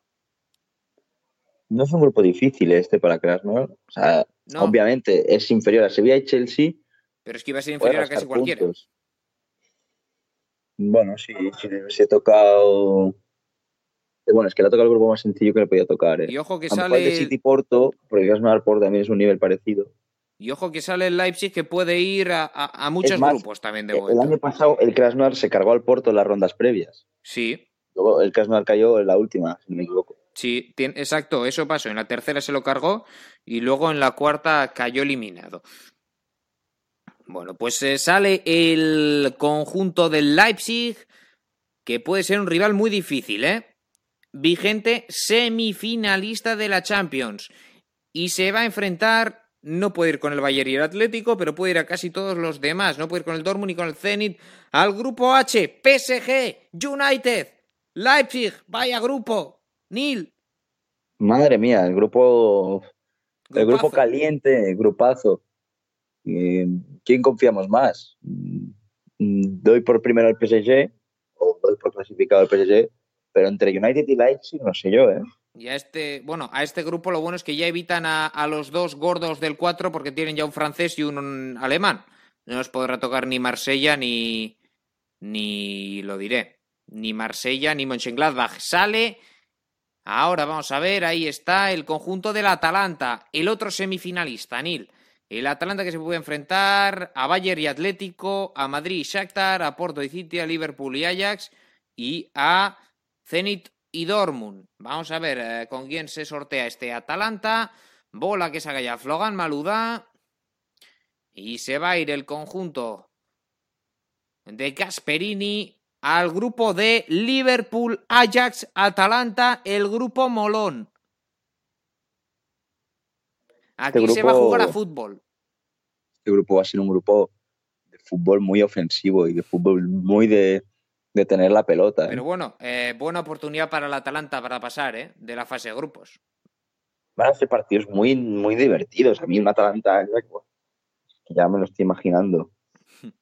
No es un grupo difícil este para Krasnodar. O sea, obviamente es inferior a Sevilla y Chelsea. Pero es que iba a ser inferior a casi cualquiera. Bueno, sí, sí, se ha tocado bueno, es que le ha tocado el grupo más sencillo que le podía tocar. ¿eh? Y ojo que sale. de City Porto, porque Krasnodar Porto también es un nivel parecido. Y ojo que sale el Leipzig que puede ir a, muchos grupos también de vuelta. El año pasado el Krasnodar se cargó al Porto en las rondas previas. Sí. Luego el Krasnodar cayó en la última, si no me equivoco. Sí, exacto, eso pasó. En la tercera se lo cargó y luego en la cuarta cayó eliminado. Bueno, pues eh, sale el conjunto del Leipzig, que puede ser un rival muy difícil, ¿eh? Vigente semifinalista de la Champions. Y se va a enfrentar no puede ir con el Bayern y el Atlético, pero puede ir a casi todos los demás. No puede ir con el Dortmund ni con el Zenit. Al grupo H, PSG, United, Leipzig, vaya grupo. Nil. Madre mía, el grupo. El grupo caliente, grupazo. ¿Quién confiamos más? ¿Doy por primero al PSG o doy por clasificado al PSG? Pero entre United y Leipzig, no sé yo, ¿eh? Y a este, bueno, a este grupo lo bueno es que ya evitan a, los dos gordos del 4 porque tienen ya un francés y un alemán. No os podrá tocar ni Marsella ni, ni lo diré, ni Marsella ni Mönchengladbach. Sale, ahora vamos a ver, ahí está el conjunto del Atalanta, el otro semifinalista, Nil. El Atalanta que se puede enfrentar a Bayern y Atlético, a Madrid y Shakhtar, a Porto y City, a Liverpool y Ajax y a Zenit y Dortmund. Vamos a ver eh, con quién se sortea este Atalanta. Bola que saca ya Flogan Maluda. Y se va a ir el conjunto de Gasperini al grupo de Liverpool, Ajax, Atalanta, el grupo Molón. Aquí este se va a jugar a fútbol. Este grupo va a ser un grupo de fútbol muy ofensivo y de fútbol muy de, de tener la pelota. ¿eh? Pero bueno, eh, buena oportunidad para el Atalanta para pasar ¿eh? de la fase de grupos. Van a ser partidos muy, muy divertidos. A mí un Atalanta ya me lo estoy imaginando.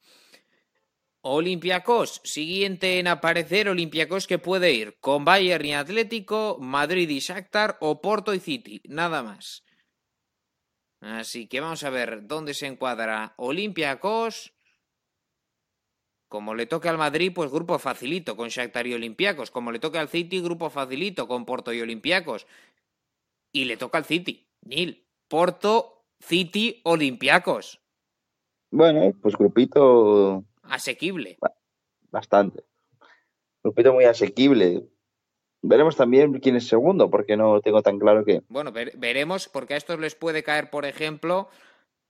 Olympiacos, siguiente en aparecer, Olympiacos que puede ir con Bayern y Atlético, Madrid y Shakhtar o Porto y City, nada más. Así que vamos a ver dónde se encuadra Olympiacos como le toque al Madrid, pues grupo facilito con Shakhtar y Olympiacos. Como le toque al City, grupo facilito con Porto y Olympiacos. Y le toca al City, Nil. Porto, City, Olympiacos. Bueno, pues grupito... Asequible. Bastante. Grupito muy asequible. Veremos también quién es segundo, porque no tengo tan claro que... Bueno, veremos, porque a estos les puede caer, por ejemplo,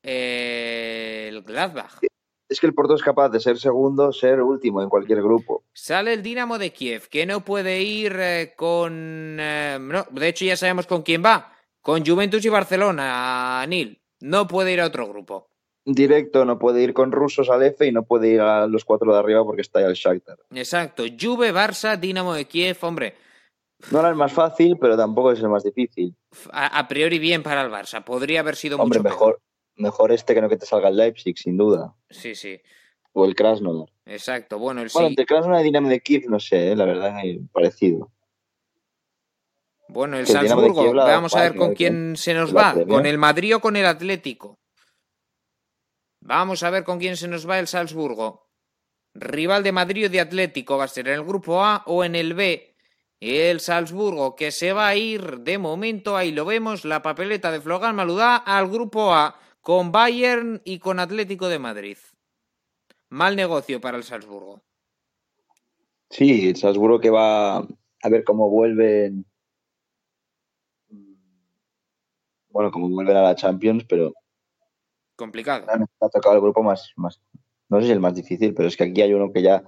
eh, el Gladbach es que el Porto es capaz de ser segundo, ser último en cualquier grupo. Sale el Dinamo de Kiev, que no puede ir eh, con... Eh, no, de hecho ya sabemos con quién va. Con Juventus y Barcelona, Nil. No puede ir a otro grupo. Directo, no puede ir con rusos al F y no puede ir a los cuatro de arriba porque está ya el Shakhtar. Exacto. Juve, Barça, Dinamo de Kiev, hombre. No era el más fácil, pero tampoco es el más difícil. A, priori bien para el Barça. Podría haber sido hombre, mucho mejor mejor este que no que te salga el Leipzig, sin duda. Sí, sí. O el Krasnodar. Exacto, bueno, el Bueno, entre Krasnodar y Dinamo de Kiev, no sé, eh, la verdad, es parecido. Bueno, el, Salzburgo, vamos a ver con quién se nos va, con el Madrid o con el Atlético. Vamos a ver con quién se nos va el Salzburgo. Rival de Madrid o de Atlético va a ser en el grupo A o en el B. El Salzburgo que se va a ir de momento, ahí lo vemos, la papeleta de Flogan Maludá al grupo A con Bayern y con Atlético de Madrid. Mal negocio para el Salzburgo. Sí, el Salzburgo que va a ver cómo vuelven. Bueno, cómo vuelven a la Champions, pero. Complicado. Ha tocado el grupo más, más. No sé si el más difícil, pero es que aquí hay uno que ya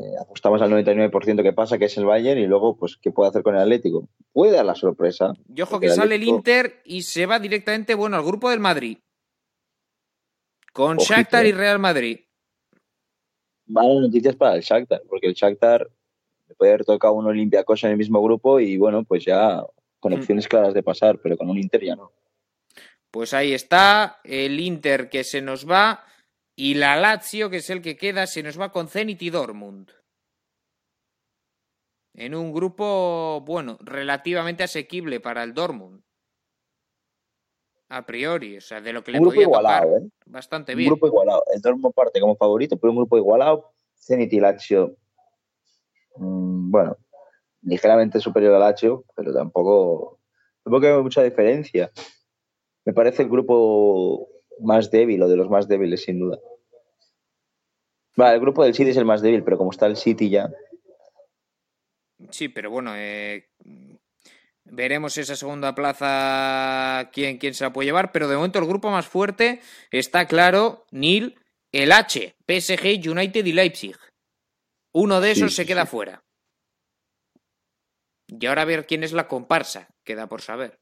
eh, apostamos al 99% que pasa, que es el Bayern, y luego, pues, ¿qué puede hacer con el Atlético? Puede dar la sorpresa. Yo ojo que sale el Inter y se va directamente, bueno, al grupo del Madrid. Con Shakhtar y Real Madrid. Malas noticias para el Shakhtar, porque el Shakhtar le puede haber tocado un Olympiacos en el mismo grupo y, bueno, pues ya con mm. opciones claras de pasar, pero con un Inter ya no. Pues ahí está el Inter que se nos va y la Lazio, que es el que queda, se nos va con Zenit y Dortmund. En un grupo, bueno, relativamente asequible para el Dortmund. A priori, o sea, de lo que le podía igualado, ¿eh? bastante bien. Un grupo igualado. El Dortmund parte como favorito, pero un grupo igualado. Zenit y Lazio, mm, bueno, ligeramente superior al Lazio, pero tampoco, tampoco hay mucha diferencia. Me parece el grupo más débil o de los más débiles, sin duda. Vale, el grupo del City es el más débil, pero como está el City ya. Sí, pero bueno, eh, veremos esa segunda plaza quién, quién se la puede llevar, pero de momento el grupo más fuerte está claro, Nil, el H, PSG, United y Leipzig. Uno de esos Sí, se queda sí. fuera. Y ahora a ver quién es la comparsa, queda por saber.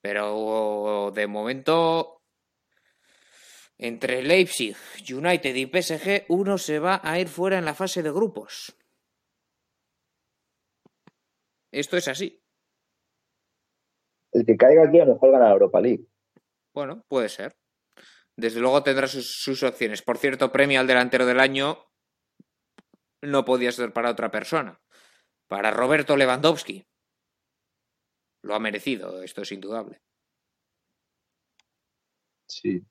Pero de momento, entre Leipzig, United y PSG, uno se va a ir fuera en la fase de grupos. Esto es así. El que caiga aquí a lo mejor gana la Europa League. Bueno, puede ser. Desde luego tendrá sus, sus opciones. Por cierto, premio al delantero del año no podía ser para otra persona. Para Roberto Lewandowski. Lo ha merecido, esto es indudable. Sí.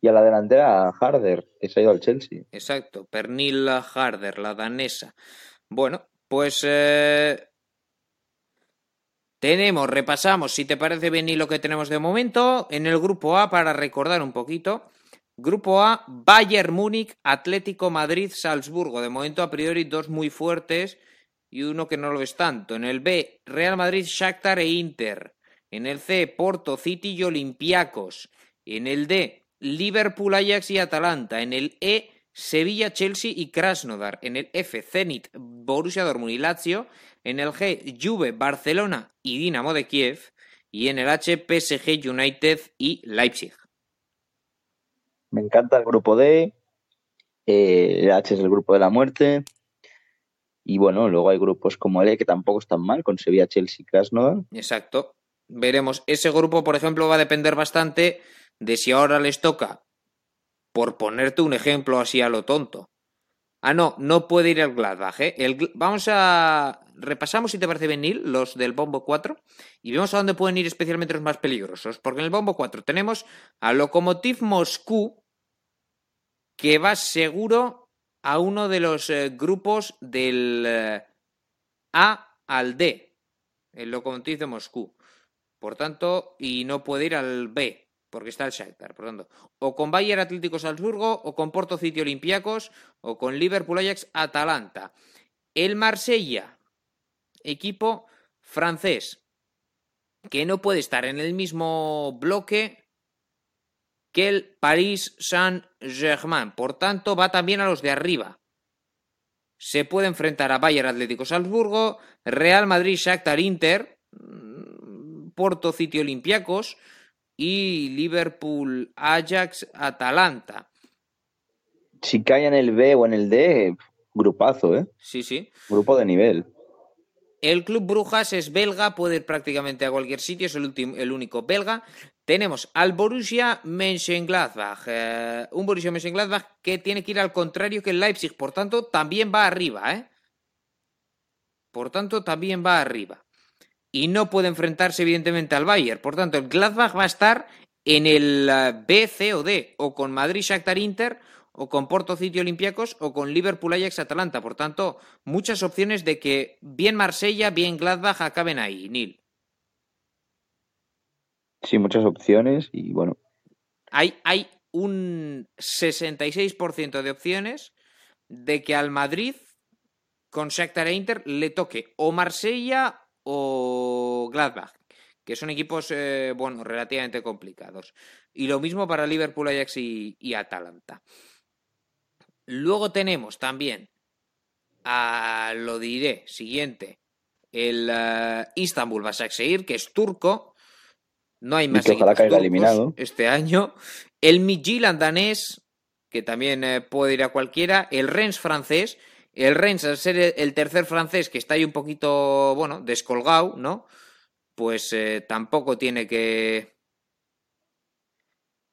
Y a la delantera, Harder, que se ha ido al Chelsea. Exacto, Pernilla Harder, la danesa. Bueno, pues eh, tenemos, repasamos, si te parece bien y lo que tenemos de momento, en el grupo A para recordar un poquito. Grupo A, Bayern Múnich, Atlético Madrid, Salzburgo. De momento, a priori, dos muy fuertes y uno que no lo es tanto. En el B, Real Madrid, Shakhtar e Inter. En el C, Porto, City y Olympiacos. En el D, Liverpool, Ajax y Atalanta. En el E, Sevilla, Chelsea y Krasnodar. En el F, Zenit, Borussia Dortmund y Lazio. En el G, Juve, Barcelona y Dinamo de Kiev. Y en el H, PSG, United y Leipzig. Me encanta el grupo D. eh, el H es el grupo de la muerte. Y bueno, luego hay grupos como el E que tampoco están mal, con Sevilla, Chelsea Krasnodar. Exacto. Veremos. Ese grupo, por ejemplo, va a depender bastante de si ahora les toca, por ponerte un ejemplo así a lo tonto. Ah, no, no puede ir el Gladbach. ¿eh? El Vamos a. Repasamos, si te parece bien, los del Bombo 4 y vemos a dónde pueden ir especialmente los más peligrosos. Porque en el Bombo 4 tenemos a Lokomotiv Moscú, que va seguro a uno de los eh, grupos del eh, A al D, el Lokomotiv de Moscú. Por tanto, y no puede ir al B, porque está el Shakhtar. Por tanto, o con Bayern Atlético Salzburgo, o con Porto City Olympiacos, o con Liverpool Ajax Atalanta. El Marsella, equipo francés, que no puede estar en el mismo bloque que el Paris Saint-Germain. Por tanto, va también a los de arriba. Se puede enfrentar a Bayern Atlético Salzburgo, Real Madrid Shakhtar Inter, mm, Porto City Olympiacos y Liverpool Ajax Atalanta. Si cae en el B o en el D, grupazo, ¿eh? Sí, sí. Grupo de nivel. El Club Brujas es belga, puede ir prácticamente a cualquier sitio, es el, último, el único belga. Tenemos al Borussia Mönchengladbach, eh, un Borussia Mönchengladbach que tiene que ir al contrario que el Leipzig, por tanto también va arriba, ¿eh? Por tanto también va arriba. Y no puede enfrentarse evidentemente al Bayern, por tanto el Gladbach va a estar en el eh, B, C o D, o con Madrid Shakhtar Inter, o con Porto City Olympiacos, o con Liverpool Ajax Atalanta. Por tanto, muchas opciones de que bien Marsella, bien Gladbach acaben ahí, Nil. Sí, muchas opciones y bueno, Hay, hay un 66% de opciones de que al Madrid, con Shakhtar e Inter, le toque o Marsella o Gladbach, que son equipos, eh, bueno, relativamente complicados. Y lo mismo para Liverpool, Ajax y, Atalanta. Luego tenemos también, a, lo diré, siguiente, el eh, Istanbul Başakşehir, que es turco. No hay Y más que ojalá caiga eliminado. este año. El Midtjylland danés, que también eh, puede ir a cualquiera. El Rennes francés. El Rennes, al ser el- el tercer francés, que está ahí un poquito, bueno, descolgado, ¿no? Pues eh, tampoco tiene que.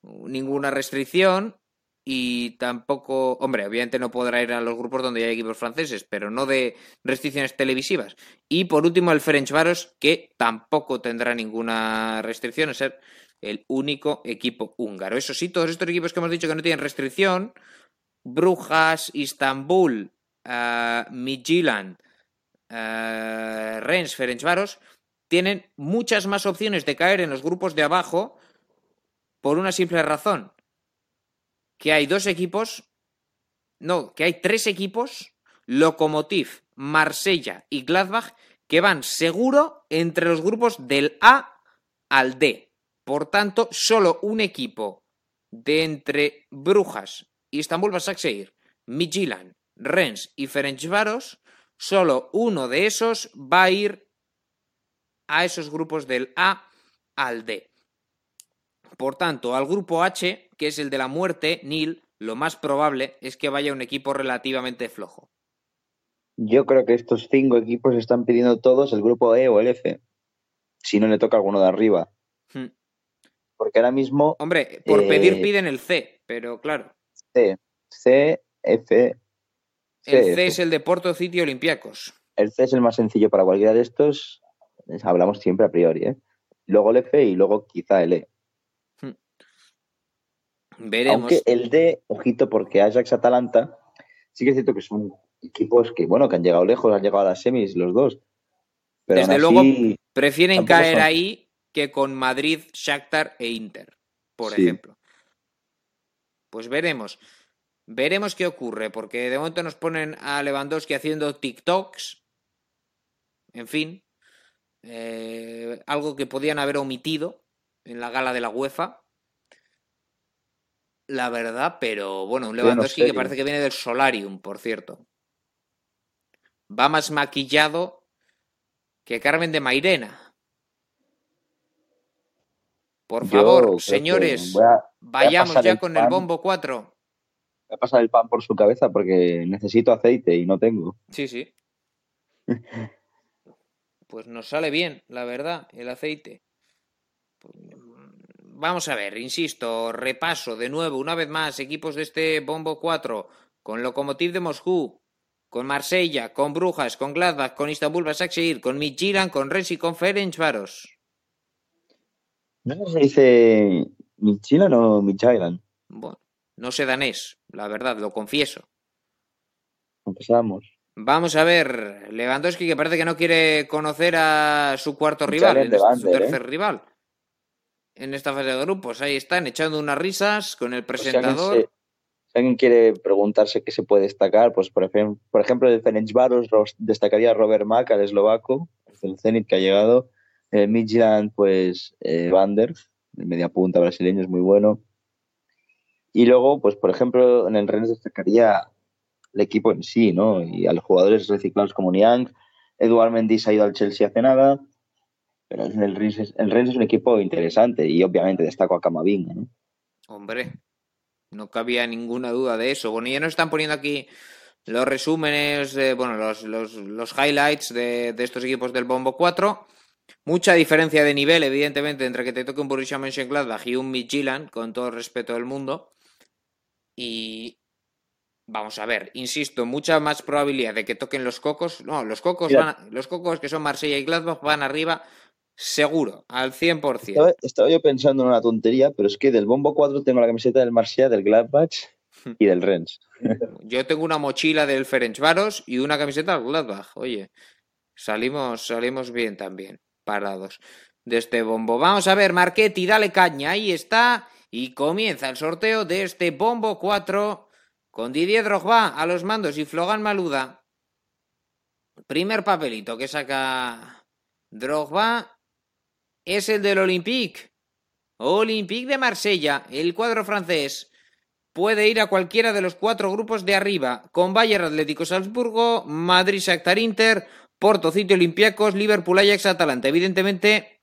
ninguna restricción. Y tampoco. Hombre, obviamente no podrá ir a los grupos donde hay equipos franceses, pero no de restricciones televisivas. Y por último, el Ferencváros, que tampoco tendrá ninguna restricción, es ser el único equipo húngaro. Eso sí, todos estos equipos que hemos dicho que no tienen restricción, Brujas, Istambul, uh, Midtjylland, uh, Rennes, Ferencváros, tienen muchas más opciones de caer en los grupos de abajo por una simple razón. Que hay dos equipos, no, que hay tres equipos, Lokomotiv, Marsella y Gladbach, que van seguro entre los grupos del A al D. Por tanto, solo un equipo de entre Brujas, Istanbul Basaksehir, Midtjylland, Rennes y Ferencváros, solo uno de esos va a ir a esos grupos del A al D. Por tanto, al grupo H, que es el de la muerte, Nil, lo más probable es que vaya un equipo relativamente flojo. Yo creo que estos cinco equipos están pidiendo todos el grupo E o el F, si no le toca alguno de arriba. Hmm. Porque ahora mismo. Hombre, por pedir eh, piden el C, pero claro. C, C, F. el C es el de Porto City Olympiacos. El C es el más sencillo para cualquiera de estos. Hablamos siempre a priori, ¿eh? Luego el F y luego quizá el E. Veremos. Aunque el D, ojito, porque Ajax Atalanta, sí que es cierto que son equipos que, bueno, que han llegado lejos, han llegado a las semis los dos. Desde luego, prefieren caer ahí que con Madrid, Shakhtar e Inter, por ejemplo. Pues veremos. Veremos qué ocurre, porque de momento nos ponen a Lewandowski haciendo TikToks. En fin, eh, algo que podían haber omitido en la gala de la UEFA. La verdad, pero bueno, un Lewandowski que parece que viene del Solarium, por cierto va más maquillado que Carmen de Mairena. Por favor, señores, vayamos ya con el bombo 4. Voy a pasar el pan por su cabeza porque necesito aceite y no tengo. Sí, sí. pues nos sale bien, la verdad, el aceite. Vamos a ver, insisto, repaso de nuevo, una vez más, equipos de este bombo 4 con Lokomotiv de Moscú, con Marsella, con Brujas, con Gladbach, con Istanbul Basaksehir, con Midtjylland, con y con Ferencváros. ¿No se dice Midtjylland o Midtjylland? Bueno, no sé danés, la verdad, lo confieso. Empezamos. Vamos a ver, Lewandowski que parece que no quiere conocer a su cuarto rival, su tercer ¿eh? rival. En esta fase de grupos, ahí están, echando unas risas con el pues presentador alguien quiere preguntarse qué se puede destacar, pues por ejemplo, por ejemplo el Ferencváros destacaría Robert Mack, al eslovaco, el Zenit que ha llegado. El Midland, pues eh, Vander, el media punta brasileño es muy bueno. Y luego, pues por ejemplo, en el Rennes destacaría el equipo en sí, ¿no? Y a los jugadores reciclados como Niang. Eduard Mendy ha ido al Chelsea hace nada. Pero el Rennes, el Rennes es un equipo interesante y obviamente destaco a Camavinga, ¿no? Hombre, no cabía ninguna duda de eso. Bueno, ya nos están poniendo aquí los resúmenes, de, bueno, los, los, highlights de, estos equipos del Bombo 4. Mucha diferencia de nivel, evidentemente, entre que te toque un Borussia Mönchengladbach y un Midtjylland, con todo el respeto del mundo. Y vamos a ver, insisto, mucha más probabilidad de que toquen los cocos. No, los cocos van, los cocos que son Marsella y Gladbach van arriba Seguro, al 100%. Estaba, yo pensando en una tontería, pero es que del Bombo 4 tengo la camiseta del Marsella, del Gladbach y del Rennes. Yo tengo una mochila del Ferencváros y una camiseta del Gladbach. Oye, salimos, salimos bien también, parados de este bombo. Vamos a ver, Marchetti, dale caña, ahí está. Y comienza el sorteo de este bombo 4 con Didier Drogba a los mandos y Flogan Maluda. Primer papelito que saca Drogba es el del Olympique. Olympique de Marsella, el cuadro francés. Puede ir a cualquiera de los cuatro grupos de arriba, con Bayern Atlético Salzburgo, Madrid Shakhtar Inter, Porto City Olympiacos, Liverpool Ajax Atalanta. Evidentemente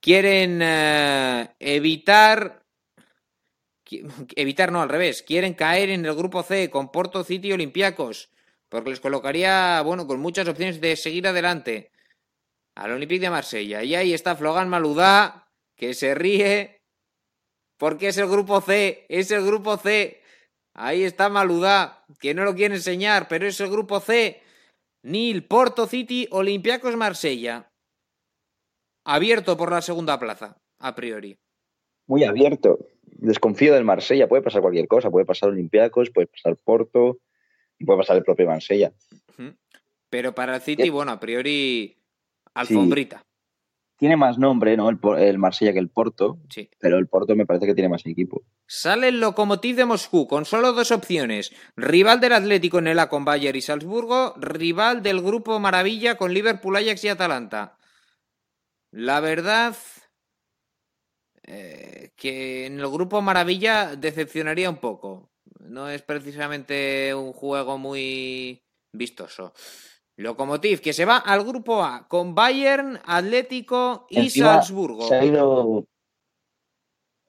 quieren eh, evitar evitar no al revés, quieren caer en el grupo C con Porto City Olympiacos, porque les colocaría, bueno, con muchas opciones de seguir adelante al Olympique de Marsella. Y ahí está Flogan Maludá, que se ríe, porque es el grupo C, es el grupo C. Ahí está Maludá, que no lo quiere enseñar, pero es el grupo C. Nil, Porto City, Olympiacos Marsella. Abierto por la segunda plaza, a priori. Muy abierto. Desconfío del Marsella. Puede pasar cualquier cosa. Puede pasar Olympiacos, puede pasar Porto puede pasar el propio Marsella. Pero para el City, bueno, a priori Alfombrita. tiene más nombre, ¿no? El, Marsella que el Porto, Sí. pero el Porto me parece que tiene más equipo. Sale el Lokomotiv de Moscú con solo dos opciones. Rival del Atlético en el A con Bayern y Salzburgo. Rival del Grupo Maravilla con Liverpool, Ajax y Atalanta. La verdad eh, que en el Grupo Maravilla decepcionaría un poco. No es precisamente un juego muy vistoso. Lokomotiv que se va al Grupo A con Bayern, Atlético y Encima, Salzburgo. Se ha ido.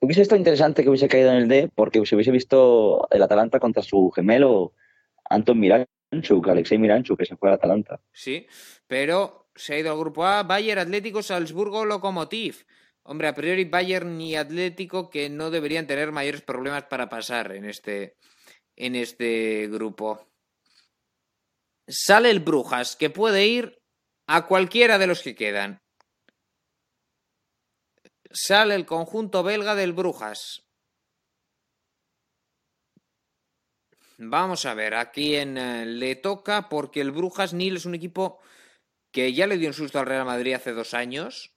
Hubiese estado interesante que hubiese caído en el D porque se hubiese visto el Atalanta contra su gemelo Anton Miranchuk, Alexei Miranchuk, que se fue al Atalanta. Sí, pero se ha ido al grupo A, Bayern, Atlético, Salzburgo, Lokomotiv. Hombre, a priori Bayern y Atlético que no deberían tener mayores problemas para pasar en este, en este grupo. Sale el Brujas, que puede ir a cualquiera de los que quedan. Sale el conjunto belga del Brujas. Vamos a ver a quién eh, le toca, porque el Brujas Nil es un equipo que ya le dio un susto al Real Madrid hace dos años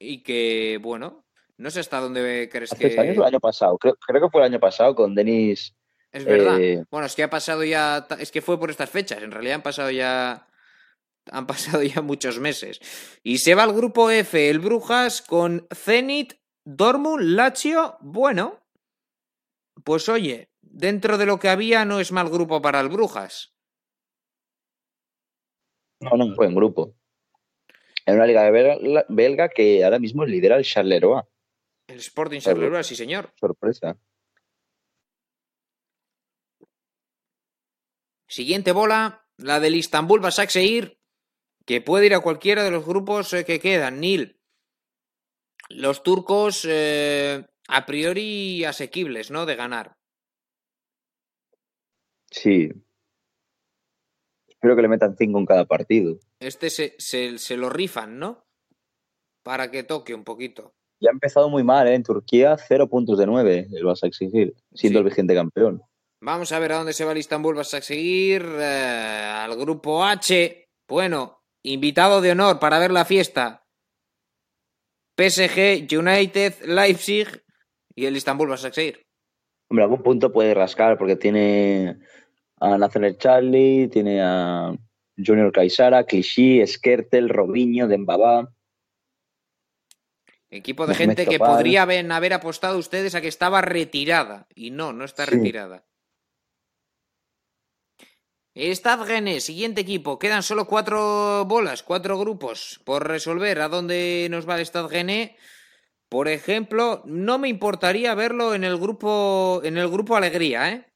y que, bueno, no sé hasta dónde crees Hace que... años el año pasado. Creo, creo que fue el año pasado con Denis. Es verdad. eh, Bueno, es que ha pasado ya, es que fue por estas fechas, en realidad han pasado ya, han pasado ya muchos meses. Y se va al grupo F, el Brujas con Zenit, Dortmund, Lazio, bueno, pues oye, dentro de lo que había no es mal grupo para el Brujas. no, no, fue en grupo. En una liga belga, belga que ahora mismo lidera el Charleroi. El Sporting. Charleroi, sí señor. Sorpresa. Siguiente bola, la del Istanbul Başakşehir, que puede ir a cualquiera de los grupos eh, que quedan. Nil. Los turcos eh, a priori asequibles, ¿no? De ganar. Sí. Espero que le metan cinco en cada partido. Este se, se, se lo rifan, ¿no? Para que toque un poquito. Ya ha empezado muy mal, ¿eh? En Turquía, cero puntos de nueve el vas a exigir, siendo Sí. el vigente campeón. Vamos a ver a dónde se va el Istanbul Başakşehir. eh, al grupo H. Bueno, invitado de honor para ver la fiesta. PSG, United, Leipzig y el Istanbul Başakşehir. Hombre, algún punto puede rascar porque tiene a Nathaniel Charlie, tiene a Junior Caisara, Clichy, Skertel, Robinho, Dembaba. Equipo de gente que Topal. podría haber, haber apostado ustedes a que estaba retirada. Y no, no está Sí. retirada. Stade Rennes, siguiente equipo. Quedan solo cuatro bolas, cuatro grupos por resolver. ¿A dónde nos va el Stade Rennes? Por ejemplo, no me importaría verlo en el grupo, en el grupo Alegría, ¿eh?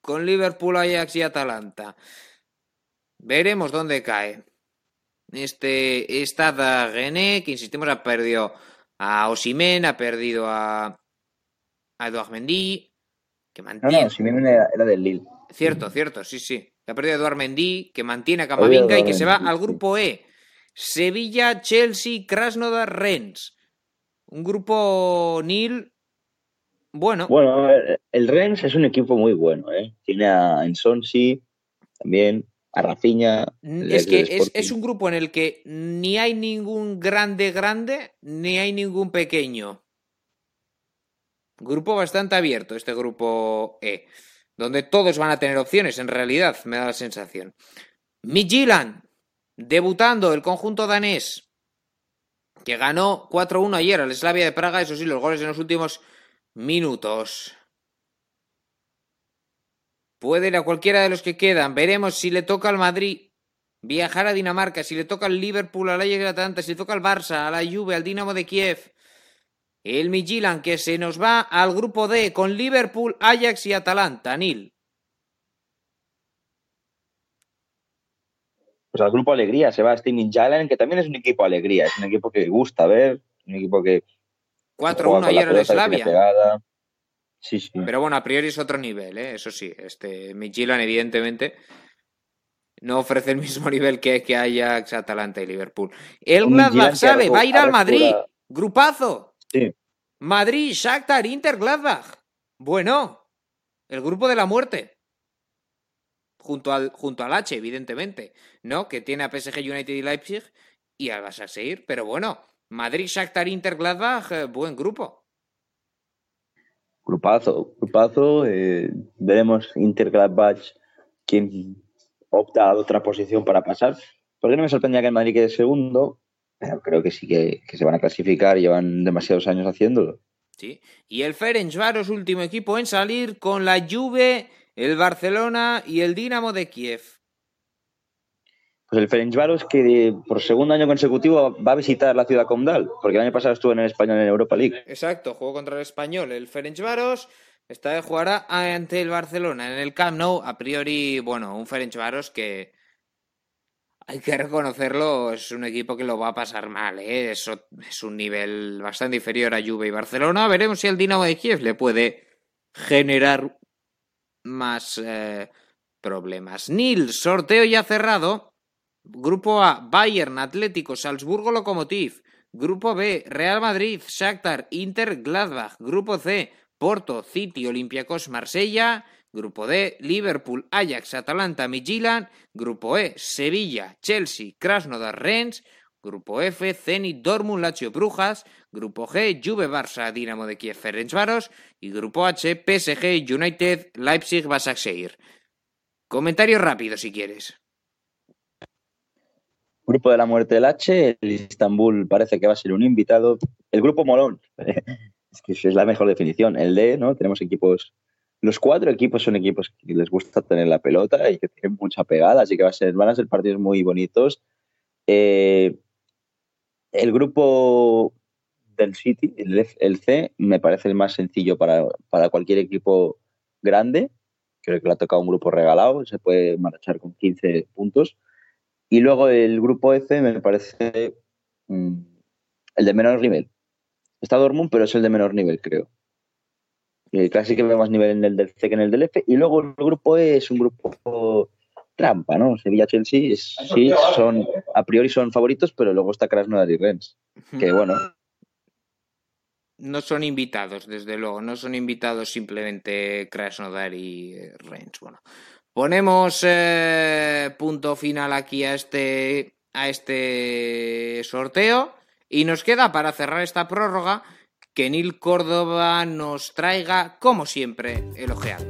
Con Liverpool, Ajax y Atalanta. Veremos dónde cae. Este Stade Rennes, que insistimos, ha perdido a Osimen, ha perdido a, a Eduard Mendy, que No, mantiene. no, Simeone era, era del Lille. Cierto, cierto, sí, sí. Que ha perdido a Eduard Mendy, que mantiene a Oye, Camavinga y que se va al grupo E. Sevilla, Chelsea, Krasnodar, Rennes. Un grupo Nil. Bueno, Bueno, el, Rennes es un equipo muy bueno, ¿eh? Tiene a Ensonsi, también, a Rafinha. el es que es, es un grupo en el que ni hay ningún grande grande, ni hay ningún pequeño. Grupo bastante abierto, este grupo E, donde todos van a tener opciones, en realidad, me da la sensación. Midtjylland, debutando el conjunto danés, que ganó 4-1 ayer al Slavia de Praga, eso sí, los goles en los últimos minutos. Puede ir a cualquiera de los que quedan. Veremos si le toca al Madrid viajar a Dinamarca, si le toca al Liverpool, al Ajax Atalanta, si le toca al Barça, a la Juve, al Dinamo de Kiev. El Midtjylland que se nos va al grupo D con Liverpool, Ajax y Atalanta, Nil. Pues al grupo Alegría se va Steaming Jalen, que también es un equipo Alegría, es un equipo que gusta ver, un equipo que 4-1 juega con la ayer tiene Slavia. Sí, sí. Pero bueno, a priori es otro nivel, ¿eh? eso sí. Este Midtjylland, evidentemente, no ofrece el mismo nivel que, que Ajax, Atalanta y Liverpool. El Gladbach Midtjylland sabe, va a ir al Madrid. Grupazo. Sí. Madrid, Shakhtar, Inter, Gladbach. Bueno, el grupo de la muerte. Junto al, junto al H, evidentemente, ¿no? Que tiene a PSG, United y Leipzig. y al seguir. Pero bueno, Madrid, Shakhtar, Inter, Gladbach, eh, buen grupo. Grupazo, grupazo. Eh, veremos Inter, Gladbach, quién opta a otra posición para pasar. Porque no me sorprendía que el Madrid quede segundo, pero creo que sí que, se van a clasificar, llevan demasiados años haciéndolo. Sí, y el Ferencváros, último equipo en salir con la Juve, el Barcelona y el Dinamo de Kiev. Pues el Ferencváros que por segundo año consecutivo va a visitar la ciudad condal, porque el año pasado estuvo en el Español en Europa League. Exacto, jugó contra el Español. El Ferencváros esta vez jugará ante el Barcelona en el Camp Nou. A priori, bueno, un Ferencváros que hay que reconocerlo, es un equipo que lo va a pasar mal, ¿eh? es, un nivel bastante inferior a Juve y Barcelona. Veremos si el Dinamo de Kiev le puede generar más eh, problemas. Nil, sorteo ya cerrado. Grupo A, Bayern, Atlético, Salzburgo, Lokomotiv. Grupo B, Real Madrid, Shakhtar, Inter, Gladbach. Grupo C, Porto, City, Olympiacos, Marsella. Grupo D, Liverpool, Ajax, Atalanta, Midtjylland. Grupo E, Sevilla, Chelsea, Krasnodar, Rennes. Grupo F, Zenit, Dortmund, Lazio, Brujas. Grupo G, Juve, Barça, Dinamo de Kiev, Ferencváros. Y Grupo H, PSG, United, Leipzig, Basaksehir. Comentario rápido si quieres. Grupo de la muerte del H, el Istanbul parece que va a ser un invitado. El grupo Molón, es que es la mejor definición. El D, ¿no? Tenemos equipos los cuatro equipos son equipos que les gusta tener la pelota y que tienen mucha pegada, así que va a ser, van a ser partidos muy bonitos. Eh, el grupo del City, el, C, me parece el más sencillo para, cualquier equipo grande. Creo que le ha tocado un grupo regalado, se puede marchar con 15 puntos. Y luego el grupo F me parece mm, el de menor nivel. Está Dortmund, pero es el de menor nivel, creo. Eh, casi que veo más nivel en el del C que en el del F. Y luego el grupo E es un grupo trampa, ¿no? Sevilla-Chelsea, sí, son, a priori son favoritos, pero luego está Krasnodar y Rennes. Que bueno. No son invitados, desde luego, no son invitados simplemente Krasnodar y eh, Rennes. Bueno, ponemos eh, punto final aquí a este, a este sorteo y nos queda para cerrar esta prórroga que Nil Córdoba nos traiga, como siempre, el ojeador.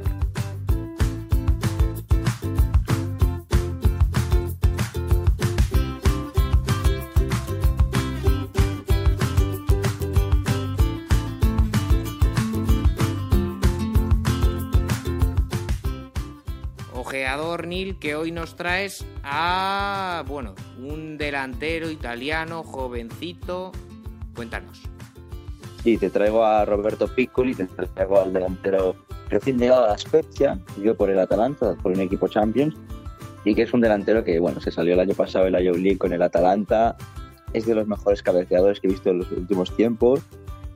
Ojeador Nil que hoy nos traes a, bueno, un delantero italiano jovencito. Cuéntanos. Sí, te traigo a Roberto Piccoli, te traigo al delantero recién llegado a la Spezia, yo por el Atalanta, por un equipo Champions, y que es un delantero que, bueno, se salió el año pasado en la Youth League con el Atalanta, es de los mejores cabeceadores que he visto en los últimos tiempos,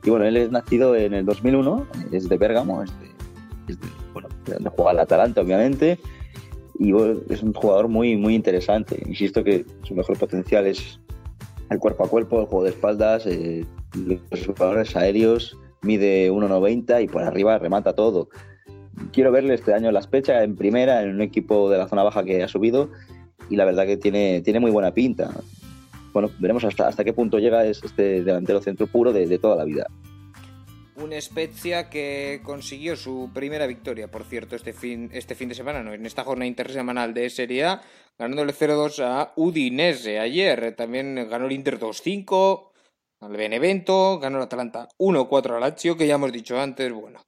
y bueno, él es nacido en el 2001, es de Bérgamo, es de, bueno, donde juega el Atalanta, obviamente, y es un jugador muy, muy interesante. Insisto que su mejor potencial es el cuerpo a cuerpo, el juego de espaldas, eh, los jugadores aéreos, mide 1,90 y por arriba remata todo. Quiero verle este año la Spezia en primera, en un equipo de la zona baja que ha subido y la verdad que tiene, tiene muy buena pinta. Bueno, veremos hasta, hasta qué punto llega este delantero centro puro de, toda la vida. Un Spezia que consiguió su primera victoria, por cierto, este fin, este fin de semana, no, en esta jornada intersemanal de Serie A, ganándole 0-2 a Udinese ayer. También ganó el Inter 2-5 al Benevento, ganó el Atalanta 1-4 al Lazio, que ya hemos dicho antes. Bueno,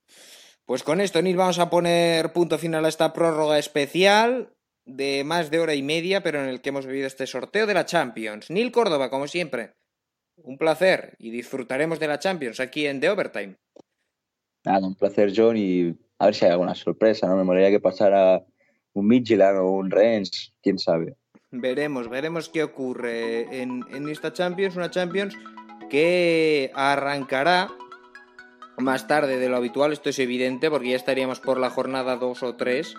pues con esto, Nil, vamos a poner punto final a esta prórroga especial de más de hora y media, pero en el que hemos vivido este sorteo de la Champions. Nil Córdoba, como siempre, un placer y disfrutaremos de la Champions aquí en The Overtime. Nada, un placer, John, y a ver si hay alguna sorpresa, ¿no? Me molaría que pasara un Midtjylland o un Rennes, quién sabe. Veremos, veremos qué ocurre en, en esta Champions, una Champions que arrancará más tarde de lo habitual, esto es evidente, porque ya estaríamos por la jornada 2 o 3.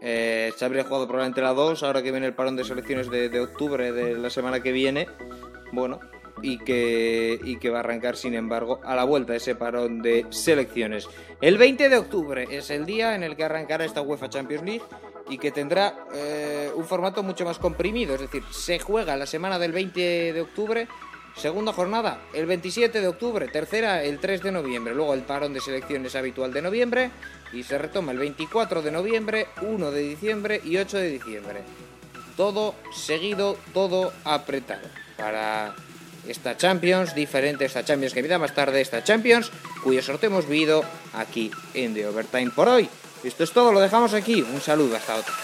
Eh, se habría jugado probablemente la 2, ahora que viene el parón de selecciones de, octubre de la semana que viene. Bueno, y que, y que va a arrancar, sin embargo, a la vuelta ese parón de selecciones. El 20 de octubre es el día en el que arrancará esta UEFA Champions League y que tendrá eh, un formato mucho más comprimido, es decir, se juega la semana del 20 de octubre, segunda jornada el 27 de octubre, tercera el 3 de noviembre, luego el parón de selecciones habitual de noviembre y se retoma el 24 de noviembre, 1 de diciembre y 8 de diciembre. Todo seguido, todo apretado para esta Champions, diferente esta Champions que vida más tarde, esta Champions, cuyo sorteo hemos vivido aquí en The Overtime por hoy. Esto es todo, lo dejamos aquí. Un saludo, hasta otro.